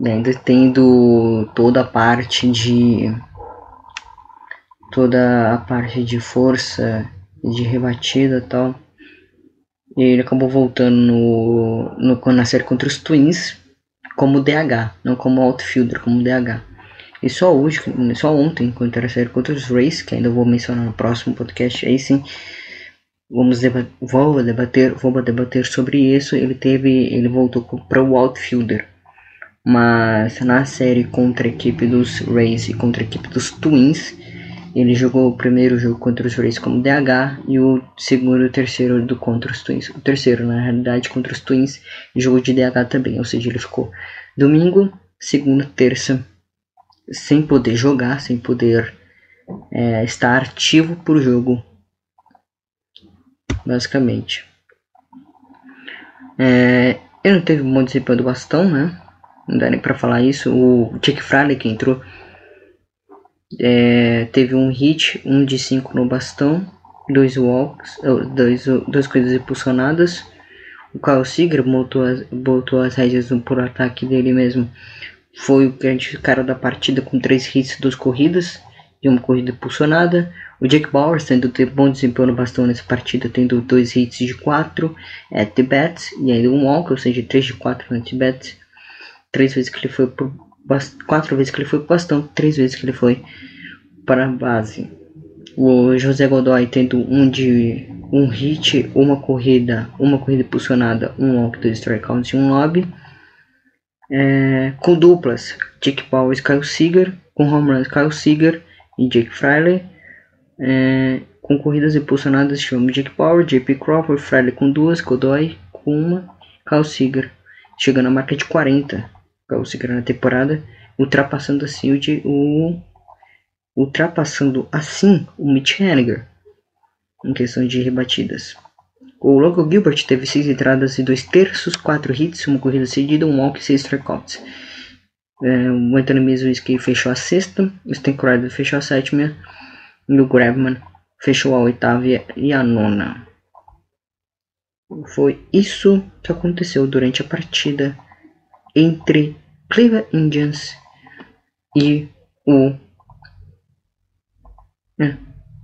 E ainda tendo toda a parte de. toda a parte de força, de rebatida e tal. E ele acabou voltando no, no, na série contra os Twins como DH, não como outfielder, como DH. E só hoje, só ontem, contra a série contra os Rays, que ainda vou mencionar no próximo podcast, aí sim vamos debater, vou debater, vou debater sobre isso. Ele teve, ele voltou para o outfielder, mas na série contra a equipe dos Rays e contra a equipe dos Twins, ele jogou o primeiro jogo contra os Rays como DH e o segundo e o terceiro do contra os Twins. O terceiro, na realidade, contra os Twins, jogou de DH também, ou seja, ele ficou domingo, segunda, terça, sem poder jogar, sem poder é, estar ativo por jogo, basicamente. É, ele não teve um bom desempenho do bastão, né? Não dá nem pra falar isso. O Jake Fraley que entrou é, teve um hit, um de 5 no bastão, dois walks, dois, duas coisas impulsionadas. O Kyle Seager botou as, botou as rédeas por ataque dele mesmo. Foi o grande cara da partida com três hits, duas corridas e uma corrida impulsionada. O Jake Bowers tendo bom desempenho no bastão nessa partida, tendo dois hits de 4 at bats e ainda um walk, ou seja, 3 de 4 at bats. Três vezes que ele foi por quatro vezes que ele foi para o bastão, três vezes que ele foi para a base. O José Godoy tendo um de um hit, uma corrida, uma corrida impulsionada, um walk, dois strikeouts e um lobby. É, com duplas, Jake Powers, Kyle Seager, com home runs, Kyle Seager e Jake Fraley. É, com corridas impulsionadas, tivemos Jake Power, JP Crawford, Fraley com duas, Godoy com uma, Kyle Seager chegando à marca de 40 o Segura na temporada, ultrapassando assim o, de, o ultrapassando assim o Mitch Henniger em questão de rebatidas. O Logan Gilbert teve 6 entradas e 2 terços, 4 hits, uma corrida cedida, um walk e 6 strikeouts. É, o Anthony Mizuski fechou a sexta, o Stan Crider fechou a sétima e o Grabman fechou a oitava e a nona. Foi isso que aconteceu durante a partida entre Cleveland Indians e o. É,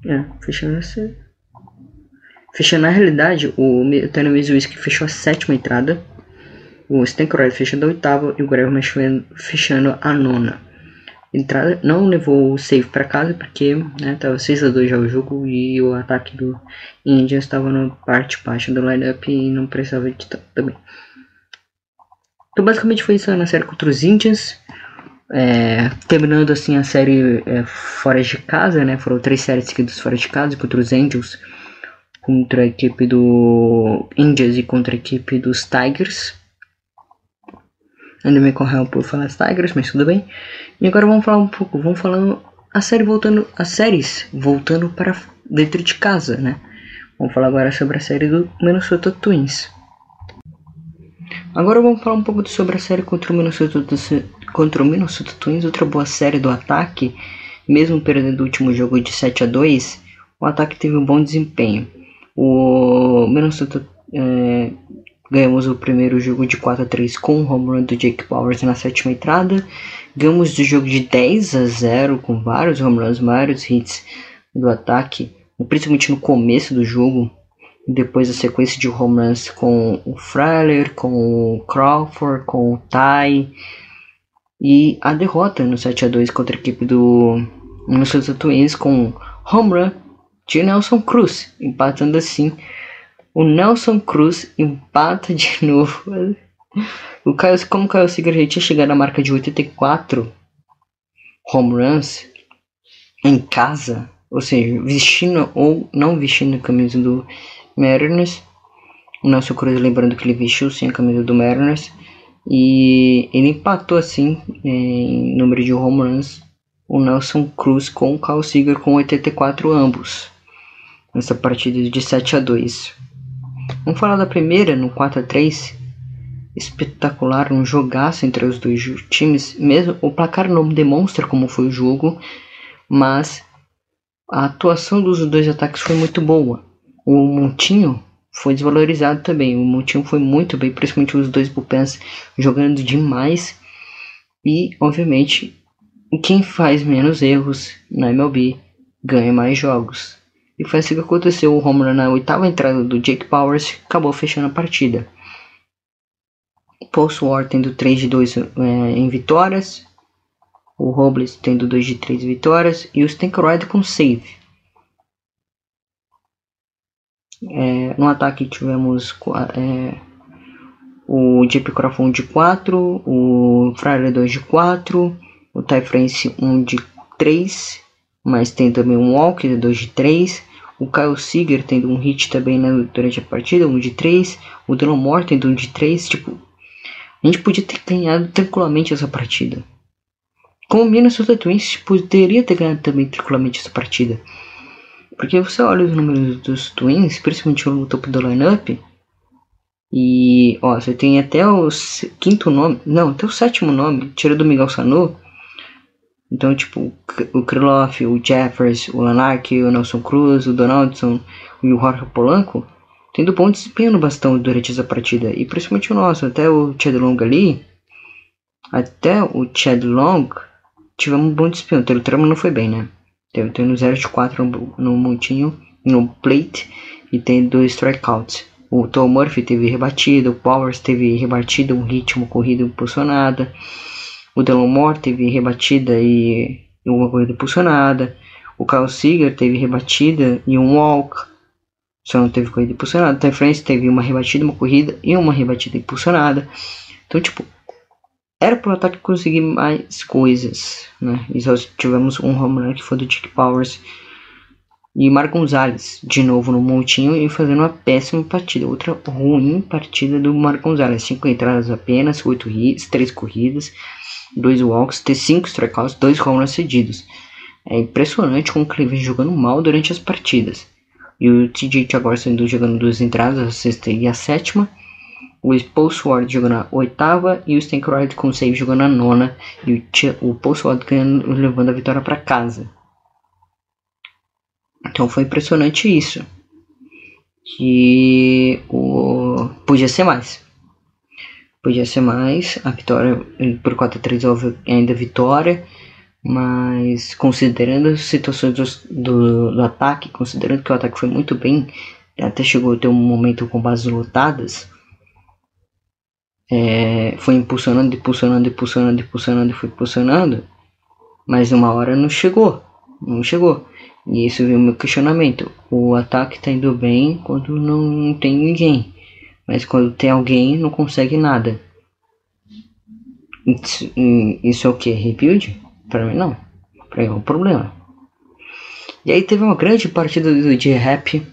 é, fechando essa. Fechando na realidade, o Tony Mizuki fechou a sétima entrada, o Stankoraid fechando a oitava e o Graham fechando a nona. Entrada não levou o save para casa porque né, tava 6 a 2 já o jogo e o ataque do Indians estava na parte baixa do lineup e não precisava de tanto também. Então basicamente foi isso na série contra os Indians. É, terminando assim a série é, fora de casa, né? Foram três séries seguidas fora de casa contra os Angels, contra a equipe do Indians e contra a equipe dos Tigers. Ainda me correu por falar Tigers, mas tudo bem. E agora vamos falar um pouco, vamos falando a série voltando, as séries voltando para dentro de casa, né? Vamos falar agora sobre a série do Minnesota Twins. Agora vamos falar um pouco sobre a série contra o Minnesota, contra o Minnesota Twins, outra boa série do ataque. Mesmo perdendo o último jogo de 7 a 2 o ataque teve um bom desempenho. O Minnesota é, ganhamos o primeiro jogo de 4 a 3 com o home run do Jake Powers na sétima entrada. Ganhamos o jogo de 10 a 0 com vários home runs, vários hits do ataque, principalmente no começo do jogo. Depois a sequência de runs com o Frailer, com o Crawford, com o Ty. E a derrota no 7 a 2 contra a equipe do Minnesota Twins com home run de Nelson Cruz, empatando assim. O Nelson Cruz empata de novo. O Caio, como o Caio Seager tinha chegado à marca de 84 home runs em casa, ou seja, vestindo ou não vestindo a camisa do Mariners. O Nelson Cruz, lembrando que ele vestiu sim a camisa do Mariners. E ele empatou assim em número de home runs o Nelson Cruz com o Carl Seager com 84 ambos. Nessa partida de 7 a 2. Vamos falar da primeira no 4 a 3 espetacular, um jogaço entre os dois times. Mesmo o placar não demonstra como foi o jogo, mas a atuação dos dois ataques foi muito boa. O Montinho foi desvalorizado também. O Montinho foi muito bem, principalmente os dois bullpens jogando demais. E, obviamente, quem faz menos erros na MLB ganha mais jogos. E foi assim que aconteceu. O home na oitava entrada do Jake Powers acabou fechando a partida. Paul Swart tendo 3 de 2 é, em vitórias. O Robles tendo 2 de 3 vitórias. E o Stankride com save. É, no ataque tivemos é, o JP Crawford de 4, o Fryer 2 de 4, o Ty France 1 de 3, mas tem também um Walk de 2 de 3, o Kyle Seager tendo um hit também né, durante a partida, 1 de 3, o Dylan Moore tendo 1 de 3, tipo, a gente podia ter ganhado tranquilamente essa partida. Como o Minnesota Twins poderia ter ganhado também tranquilamente essa partida. Porque você olha os números dos Twins, principalmente no topo do lineup, e ó, você tem até o quinto nome, não, até o sétimo nome, tira do Miguel Sanu. Então, tipo, o Krylov, o Jeffers, o Lanark, o Nelson Cruz, o Donaldson e o Jorge Polanco tendo bom desempenho no bastão durante essa partida. E principalmente o nosso, até o Chad Long ali, até o Chad Long, tivemos um bom desempenho. O Teletrama não foi bem, né? Teve no 0 de 4 no, montinho, no plate, e tem dois strikeouts. O Tom Murphy teve rebatida, o Powers teve rebatida, um ritmo corrida impulsionada. O Delon Moore teve rebatida e uma corrida impulsionada. O Kyle Seager teve rebatida e um walk. Só não teve corrida impulsionada. Ty France teve uma rebatida, uma corrida e uma rebatida impulsionada. Então, tipo, era pro ataque conseguir mais coisas, né? E só tivemos um home run que foi do Dick Powers e Mar Gonzalez de novo no montinho e fazendo uma péssima partida. Outra ruim partida do Mar Gonzalez. Cinco entradas apenas, oito hits, três corridas, dois walks, ter cinco strikeouts, dois home runs cedidos. É impressionante como ele vem jogando mal durante as partidas. E o TJ sendo jogando duas entradas, a sexta e a sétima. O Paul Sword jogando a oitava e o Stankride com save jogando a nona. E o, o Paul Sword ganhando, levando a vitória para casa. Então foi impressionante isso. Que o podia ser mais. Podia ser mais. A vitória por 4 a 3 houve ainda vitória. Mas considerando as situações do, do, do, ataque, considerando que o ataque foi muito bem, até chegou a ter um momento com bases lotadas, é, foi impulsionando, impulsionando, impulsionando, impulsionando, foi impulsionando, mas uma hora não chegou, não chegou. E isso veio o meu questionamento. O ataque tá indo bem quando não tem ninguém, mas quando tem alguém não consegue nada. Isso, isso é o que? Rebuild? Pra mim não. Pra mim é um problema. E aí teve uma grande partida do J-Rap.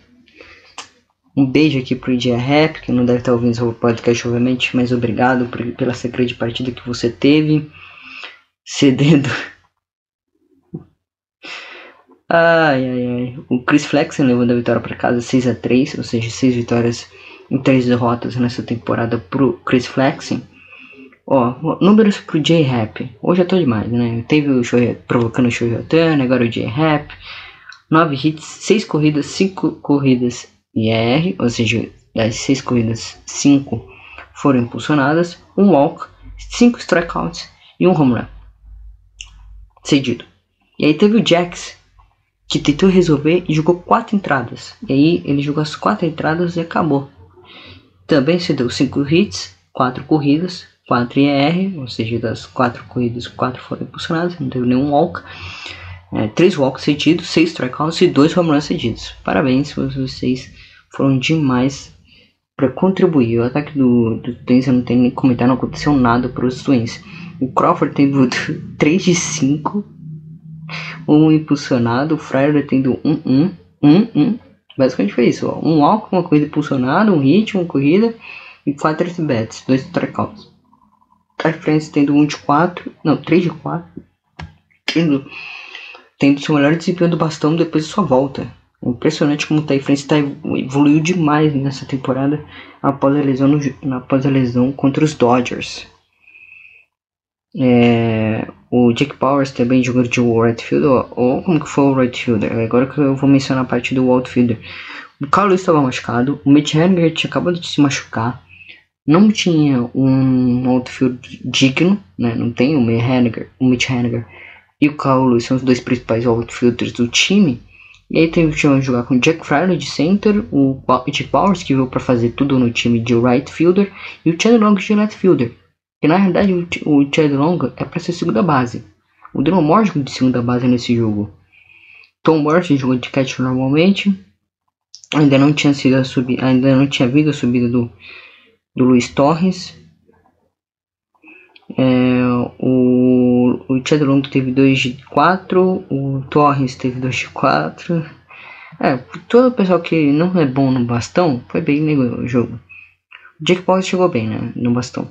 Um beijo aqui pro J-Rap, que não deve estar ouvindo o podcast, obviamente, mas obrigado por, pela essa grande partida que você teve. Cedendo. Ai, ai, ai. O Chris Flexen levando a vitória para casa 6 a 3 ou seja, 6 vitórias em 3 derrotas nessa temporada pro Chris Flexen. Ó, números pro J-Rap. Hoje eu tô demais, né? Teve o show provocando o show Otani, agora o J-Rap. 9 hits, 6 corridas, 5 corridas IR, ou seja, das 6 corridas, 5 foram impulsionadas, um walk, 5 strikeouts e um home run. Cedido. E aí teve o Jax, que tentou resolver e jogou 4 entradas. E aí ele jogou as 4 entradas e acabou. Também cedeu 5 hits, 4 corridas, 4 IR, ou seja, das 4 corridas, 4 foram impulsionadas, não teve nenhum walk. É, 3 walks cedidos, 6 strikeouts e 2 home runs cedidos. Parabéns, vocês foram demais para contribuir. O ataque do, do Twins, eu não tenho nem comentar, não aconteceu nada para os Twins. O Crawford teve 3 de 5, um impulsionado, o Fryer tendo 1, 1, 1, 1. Basicamente foi isso, ó. um walk, uma corrida impulsionada, um hit, uma corrida e 4 bats, 2 strikeouts. Ty France tendo 1 de 4, não, 3 de 4, tendo, tendo seu melhor desempenho do bastão depois de sua volta. É impressionante como o Ty France tá, evoluiu demais nessa temporada após a lesão, no, após a lesão contra os Dodgers. É, o Jake Powers também jogou de right fielder, ou como que foi o right fielder? Agora que eu vou mencionar a parte do outfielder. O Carlos estava machucado, o Mitch Henniger tinha acabado de se machucar, não tinha um outfield digno, né? não tem o Mitch Henniger, o Mitch Henniger e o Carlos são os dois principais outfielders do time. E aí teve que jogar com o Jack Fryer de center, o Jake Powers que veio para fazer tudo no time de right fielder e o Chad Long de left fielder. Que na realidade o, o Chad Long é para ser segunda base. O Dylan Moore jogou de segunda base nesse jogo. Tom Murphy jogou de catch normalmente. Ainda não tinha sido a ainda não tinha havido a subida do, do Luiz Torres. É, o, o Chad Long teve 2 de 4, o Torres teve 2 de 4. É, todo o pessoal que não é bom no bastão foi bem no jogo. O Jake Paul chegou bem né, no bastão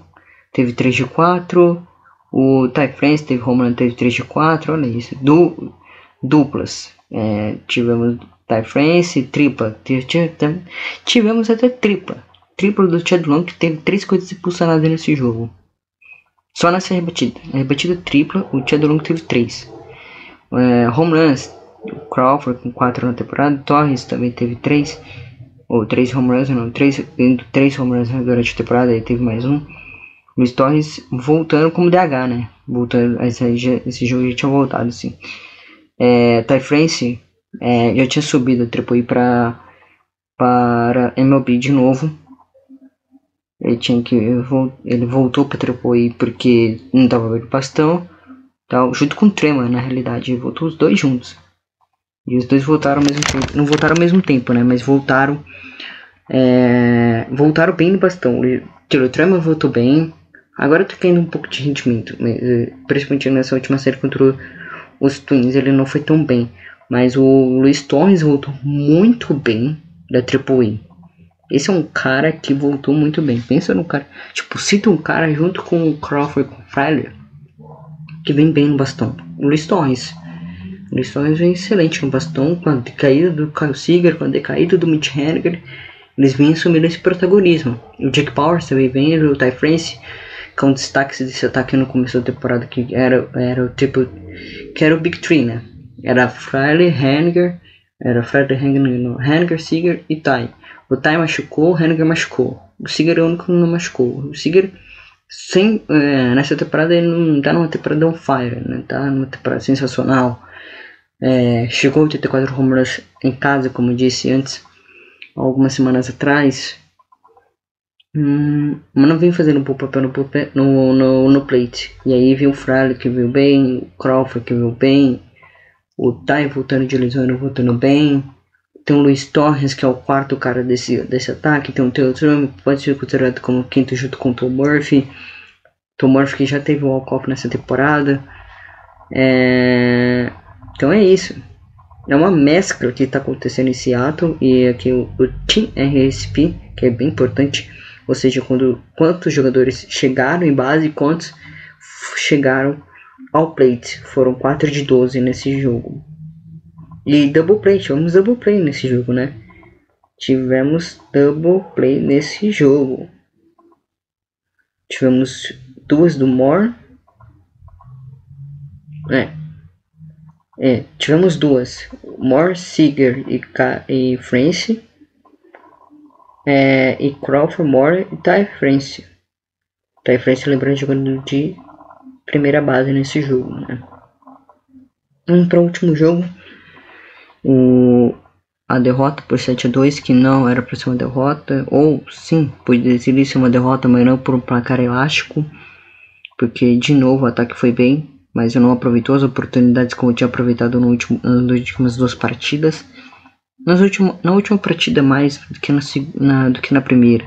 teve 3 de 4. O Ty France teve run, teve 3 de 4. Olha isso. Du, duplas. É, tivemos Ty France, tripla. Tivemos até tripla. Tripla do Chad Long que teve 3 coisas impulsionadas nesse jogo. Só nessa rebatida. Na rebatida tripla, o Chad Long teve 3. É, home runs. O Crawford com 4 na temporada. Torres também teve 3. Ou 3 home runs, não. 3, 3 home runs durante a temporada. Ele teve mais um. Luiz Torres voltando como DH, né? Voltando, esse, esse jogo já tinha voltado, assim. É, Ty France é, já tinha subido a Triple para para MLB de novo. Ele tinha que ele voltou para Triple porque não tava vendo bastão, tal, junto com o Trema, na realidade, voltou os dois juntos. E os dois voltaram ao mesmo tempo, não voltaram ao mesmo tempo, né? Mas voltaram é, voltaram bem no bastão. O Trema voltou bem, Agora tá caindo um pouco de rendimento, eh, principalmente nessa última série contra os Twins, ele não foi tão bem. Mas o Luiz Torres voltou muito bem da Triple Esse é um cara que voltou muito bem. Pensa no cara. Tipo, cita um cara junto com o Crawford com o Fryer que vem bem no bastão. O Luiz Torres. O Luiz Torres vem excelente no bastão. Com a decaída do Kyle Seager, com a decaída do Mitch Henniger. Eles vêm assumindo esse protagonismo. O Jack Powers também vem, o Ty France com destaque desse ataque no começo da temporada que era, era o tipo que era o Big Three, né? Era Freire, Henniger, era Freire, Henniger, Henniger, Seager e Ty. O Ty machucou, o Henniger machucou. O Seager é o único que não machucou. O Seager, sem, é, nessa temporada, ele não tá numa temporada on fire, né? Tá numa temporada sensacional. É, chegou a 84 home runs em casa, como eu disse antes, algumas semanas atrás. Hum, mas não vem fazendo um papel no, no, no, no plate. E aí vem o Fraley que veio bem, o Crawford que veio bem, o Ty voltando de lesão voltando bem. Tem o Luiz Torres, que é o quarto cara desse, desse ataque. Tem o Trump, que pode ser considerado como quinto junto com o Tom Murphy. Tom Murphy que já teve o walk-off nessa temporada. É... Então é isso. É uma mescla que está acontecendo em Seattle e aqui o, o Team RSP, que é bem importante, ou seja, quando, quantos jogadores chegaram em base e quantos chegaram ao plate. Foram 4 de 12 nesse jogo. E double play, tivemos double play nesse jogo, né? Tivemos double play nesse jogo. Tivemos duas do More. É. É, tivemos duas. More, Seeger e, K e France. É, e Crawford, More e Ty France. Ty France lembrando jogando de primeira base nesse jogo, né? Vamos para o último jogo. O, a derrota por 7 a 2 que não era para ser uma derrota, ou sim, poderia ser uma derrota, mas não por um placar elástico, porque de novo o ataque foi bem, mas eu não aproveitou as oportunidades como eu tinha aproveitado no último, nas últimas duas partidas. Nas último, na última partida mais do que na, na, do que na primeira.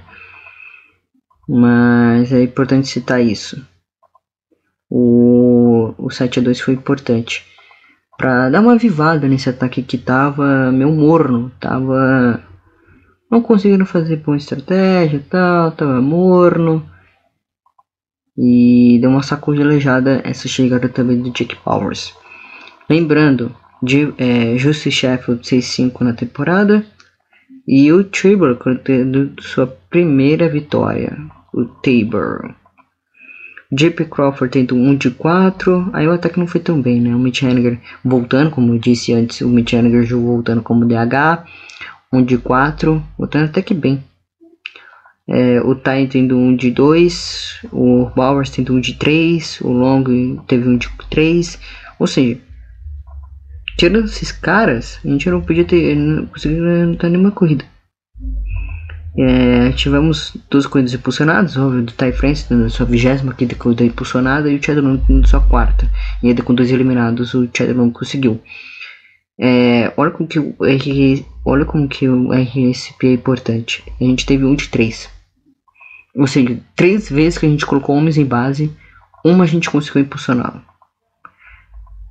Mas é importante citar isso. O, o 7 a 2 foi importante para dar uma avivada nesse ataque que tava meio morno, tava não conseguindo fazer boa estratégia, tal, tava morno. E deu uma sacudelejada essa chegada também do Jake Powers. Lembrando, de é, Justice Sheffield 6-5 na temporada e o Tabor tendo sua primeira vitória, o Tabor. JP Crawford tendo 1 de 4. Aí o ataque não foi tão bem, né? O Mitch Henniger voltando, como eu disse antes, o Mitch Henniger jogou voltando como DH. 1 de 4, voltando até que bem. É, o Ty tendo 1 de 2, o Bowers tendo 1 de 3, o Long teve 1 de 3. Ou seja, tirando esses caras, a gente não podia ter não conseguido lutar nenhuma corrida. É, tivemos duas corridas impulsionadas, óbvio, do Ty France na sua vigésima corrida impulsionada e o Chad Long na sua quarta. E ainda com dois eliminados, o Chad Long conseguiu. É, olha como que o R, olha como que o RSP é importante. A gente teve um de três. Ou seja, três vezes que a gente colocou homens em base, uma a gente conseguiu impulsioná-lo.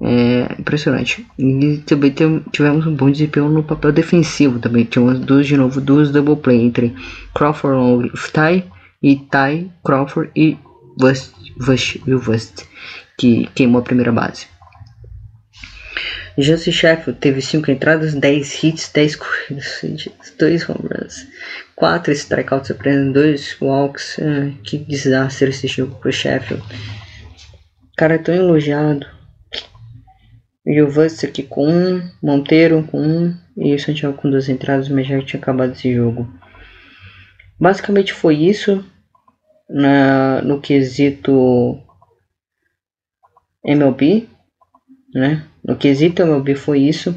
É impressionante. E também tivemos um bom desempenho no papel defensivo também. Tivemos duas de novo, duas double play entre Crawford Long Ty e Ty, Crawford e Vust, Vust, Vust, que queimou a primeira base. Jesse Sheffield teve 5 entradas, 10 hits, 10 corridas, 2 home runs, 4 strikeouts apenas, 2 walks. Ah, que desastre esse jogo pro Sheffield. Cara, tão elogiado aqui com um, Monteiro com um e o Santiago com duas entradas, mas já tinha acabado esse jogo. Basicamente foi isso na, no quesito MLB, né? No quesito MLB foi isso.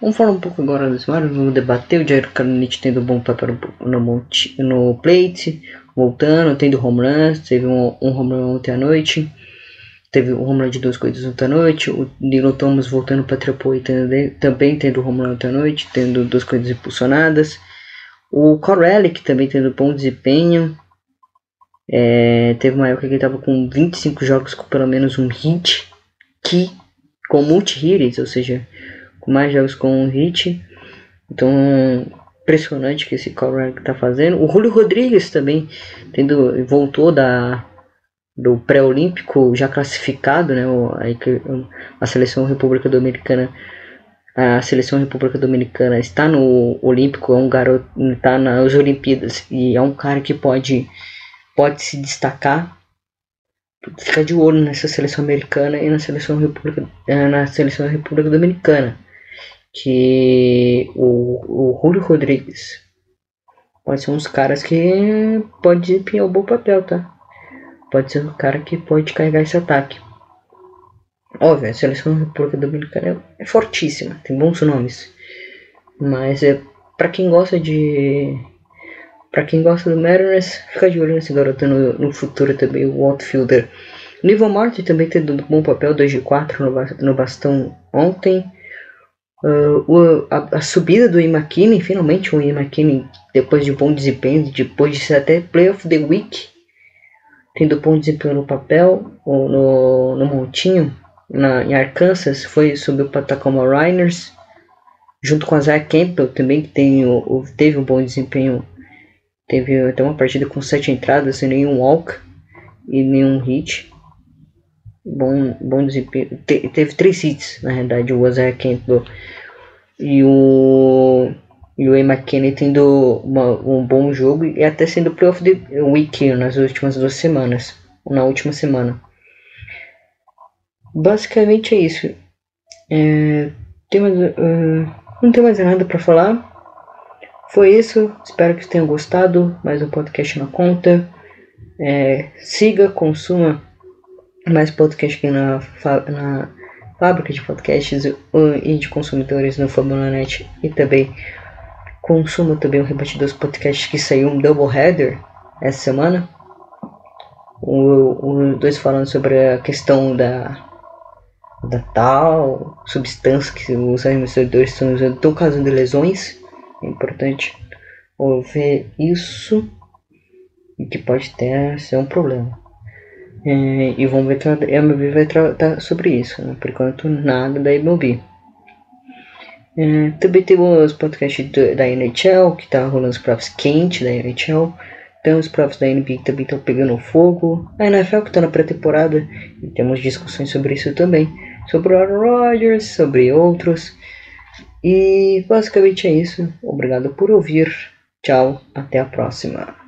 Vamos falar um pouco agora dos vários, vamos debater o Jair Carnite tendo bom papel no, no plate, voltando, tendo home runs, teve um, um home run ontem à noite. Teve o home run de duas coisas ontem à noite. O Dino Thomas voltando para Triple também tendo home run ontem à noite, tendo duas coisas impulsionadas. O Corellic também tendo bom desempenho. É, teve uma época que ele estava com 25 jogos com pelo menos um hit. Que com multi-hits, ou seja, com mais jogos com um hit. Então, impressionante que esse Corellic está fazendo. O Julio Rodrigues também tendo, voltou da do pré-olímpico já classificado, né? A, seleção República Dominicana, a seleção República Dominicana está no Olímpico, é um garoto, está nas Olimpíadas e é um cara que pode pode se destacar. Fica de olho nessa seleção americana e na seleção República, eh, na seleção República Dominicana, que o, o Julio Rodrigues pode ser dos caras que pode desempenhar um bom papel, tá? Pode ser o cara que pode carregar esse ataque. Óbvio, a seleção da República Dominicana é fortíssima, tem bons nomes. Mas é para quem gosta de. para quem gosta do Mariners, fica de olho nesse garoto no, no futuro também, o outfielder. Nível Morte também tendo um bom papel, 2 de 4 no, no bastão ontem. Uh, o, a, a, subida do Imakini, finalmente o Imakini, depois de bom desempenho, depois de ser até Playoff the Week, tendo bom desempenho no papel, ou no, no montinho, na, em Arkansas, foi sobre o Tacoma Rainers, junto com a Zach Campbell também, que tem, o, teve um bom desempenho. Teve até uma partida com sete entradas, sem nenhum walk e nenhum hit. Bom, bom desempenho. Te, teve três hits, na realidade, o Zach Campbell. E o e o McKinney tendo uma, um bom jogo e até sendo playoff the week nas últimas duas semanas, na última semana. Basicamente é isso. É, tem mais, uh, não tem mais nada para falar. Foi isso. Espero que tenham gostado. Mais um podcast na conta. É, siga, consuma mais podcast aqui na, na fábrica de podcasts e de consumidores no Fabulanet e também Consumo também o Rebate dos Podcasts que saiu um double header essa semana. Os dois falando sobre a questão da, da tal substância que os administradores estão usando, estão causando lesões. É importante ver isso e que pode ter ser um problema. É, e vamos ver que a MLB vai tratar sobre isso. Né? Por enquanto, nada da MLB. É, também temos podcasts da NHL, que tá rolando os próprios quentes da NHL. Tem os próprios da NBA que também estão pegando fogo. A NFL que está na pré-temporada. E temos discussões sobre isso também. Sobre o Aaron Rodgers, sobre outros. E basicamente é isso. Obrigado por ouvir. Tchau, até a próxima.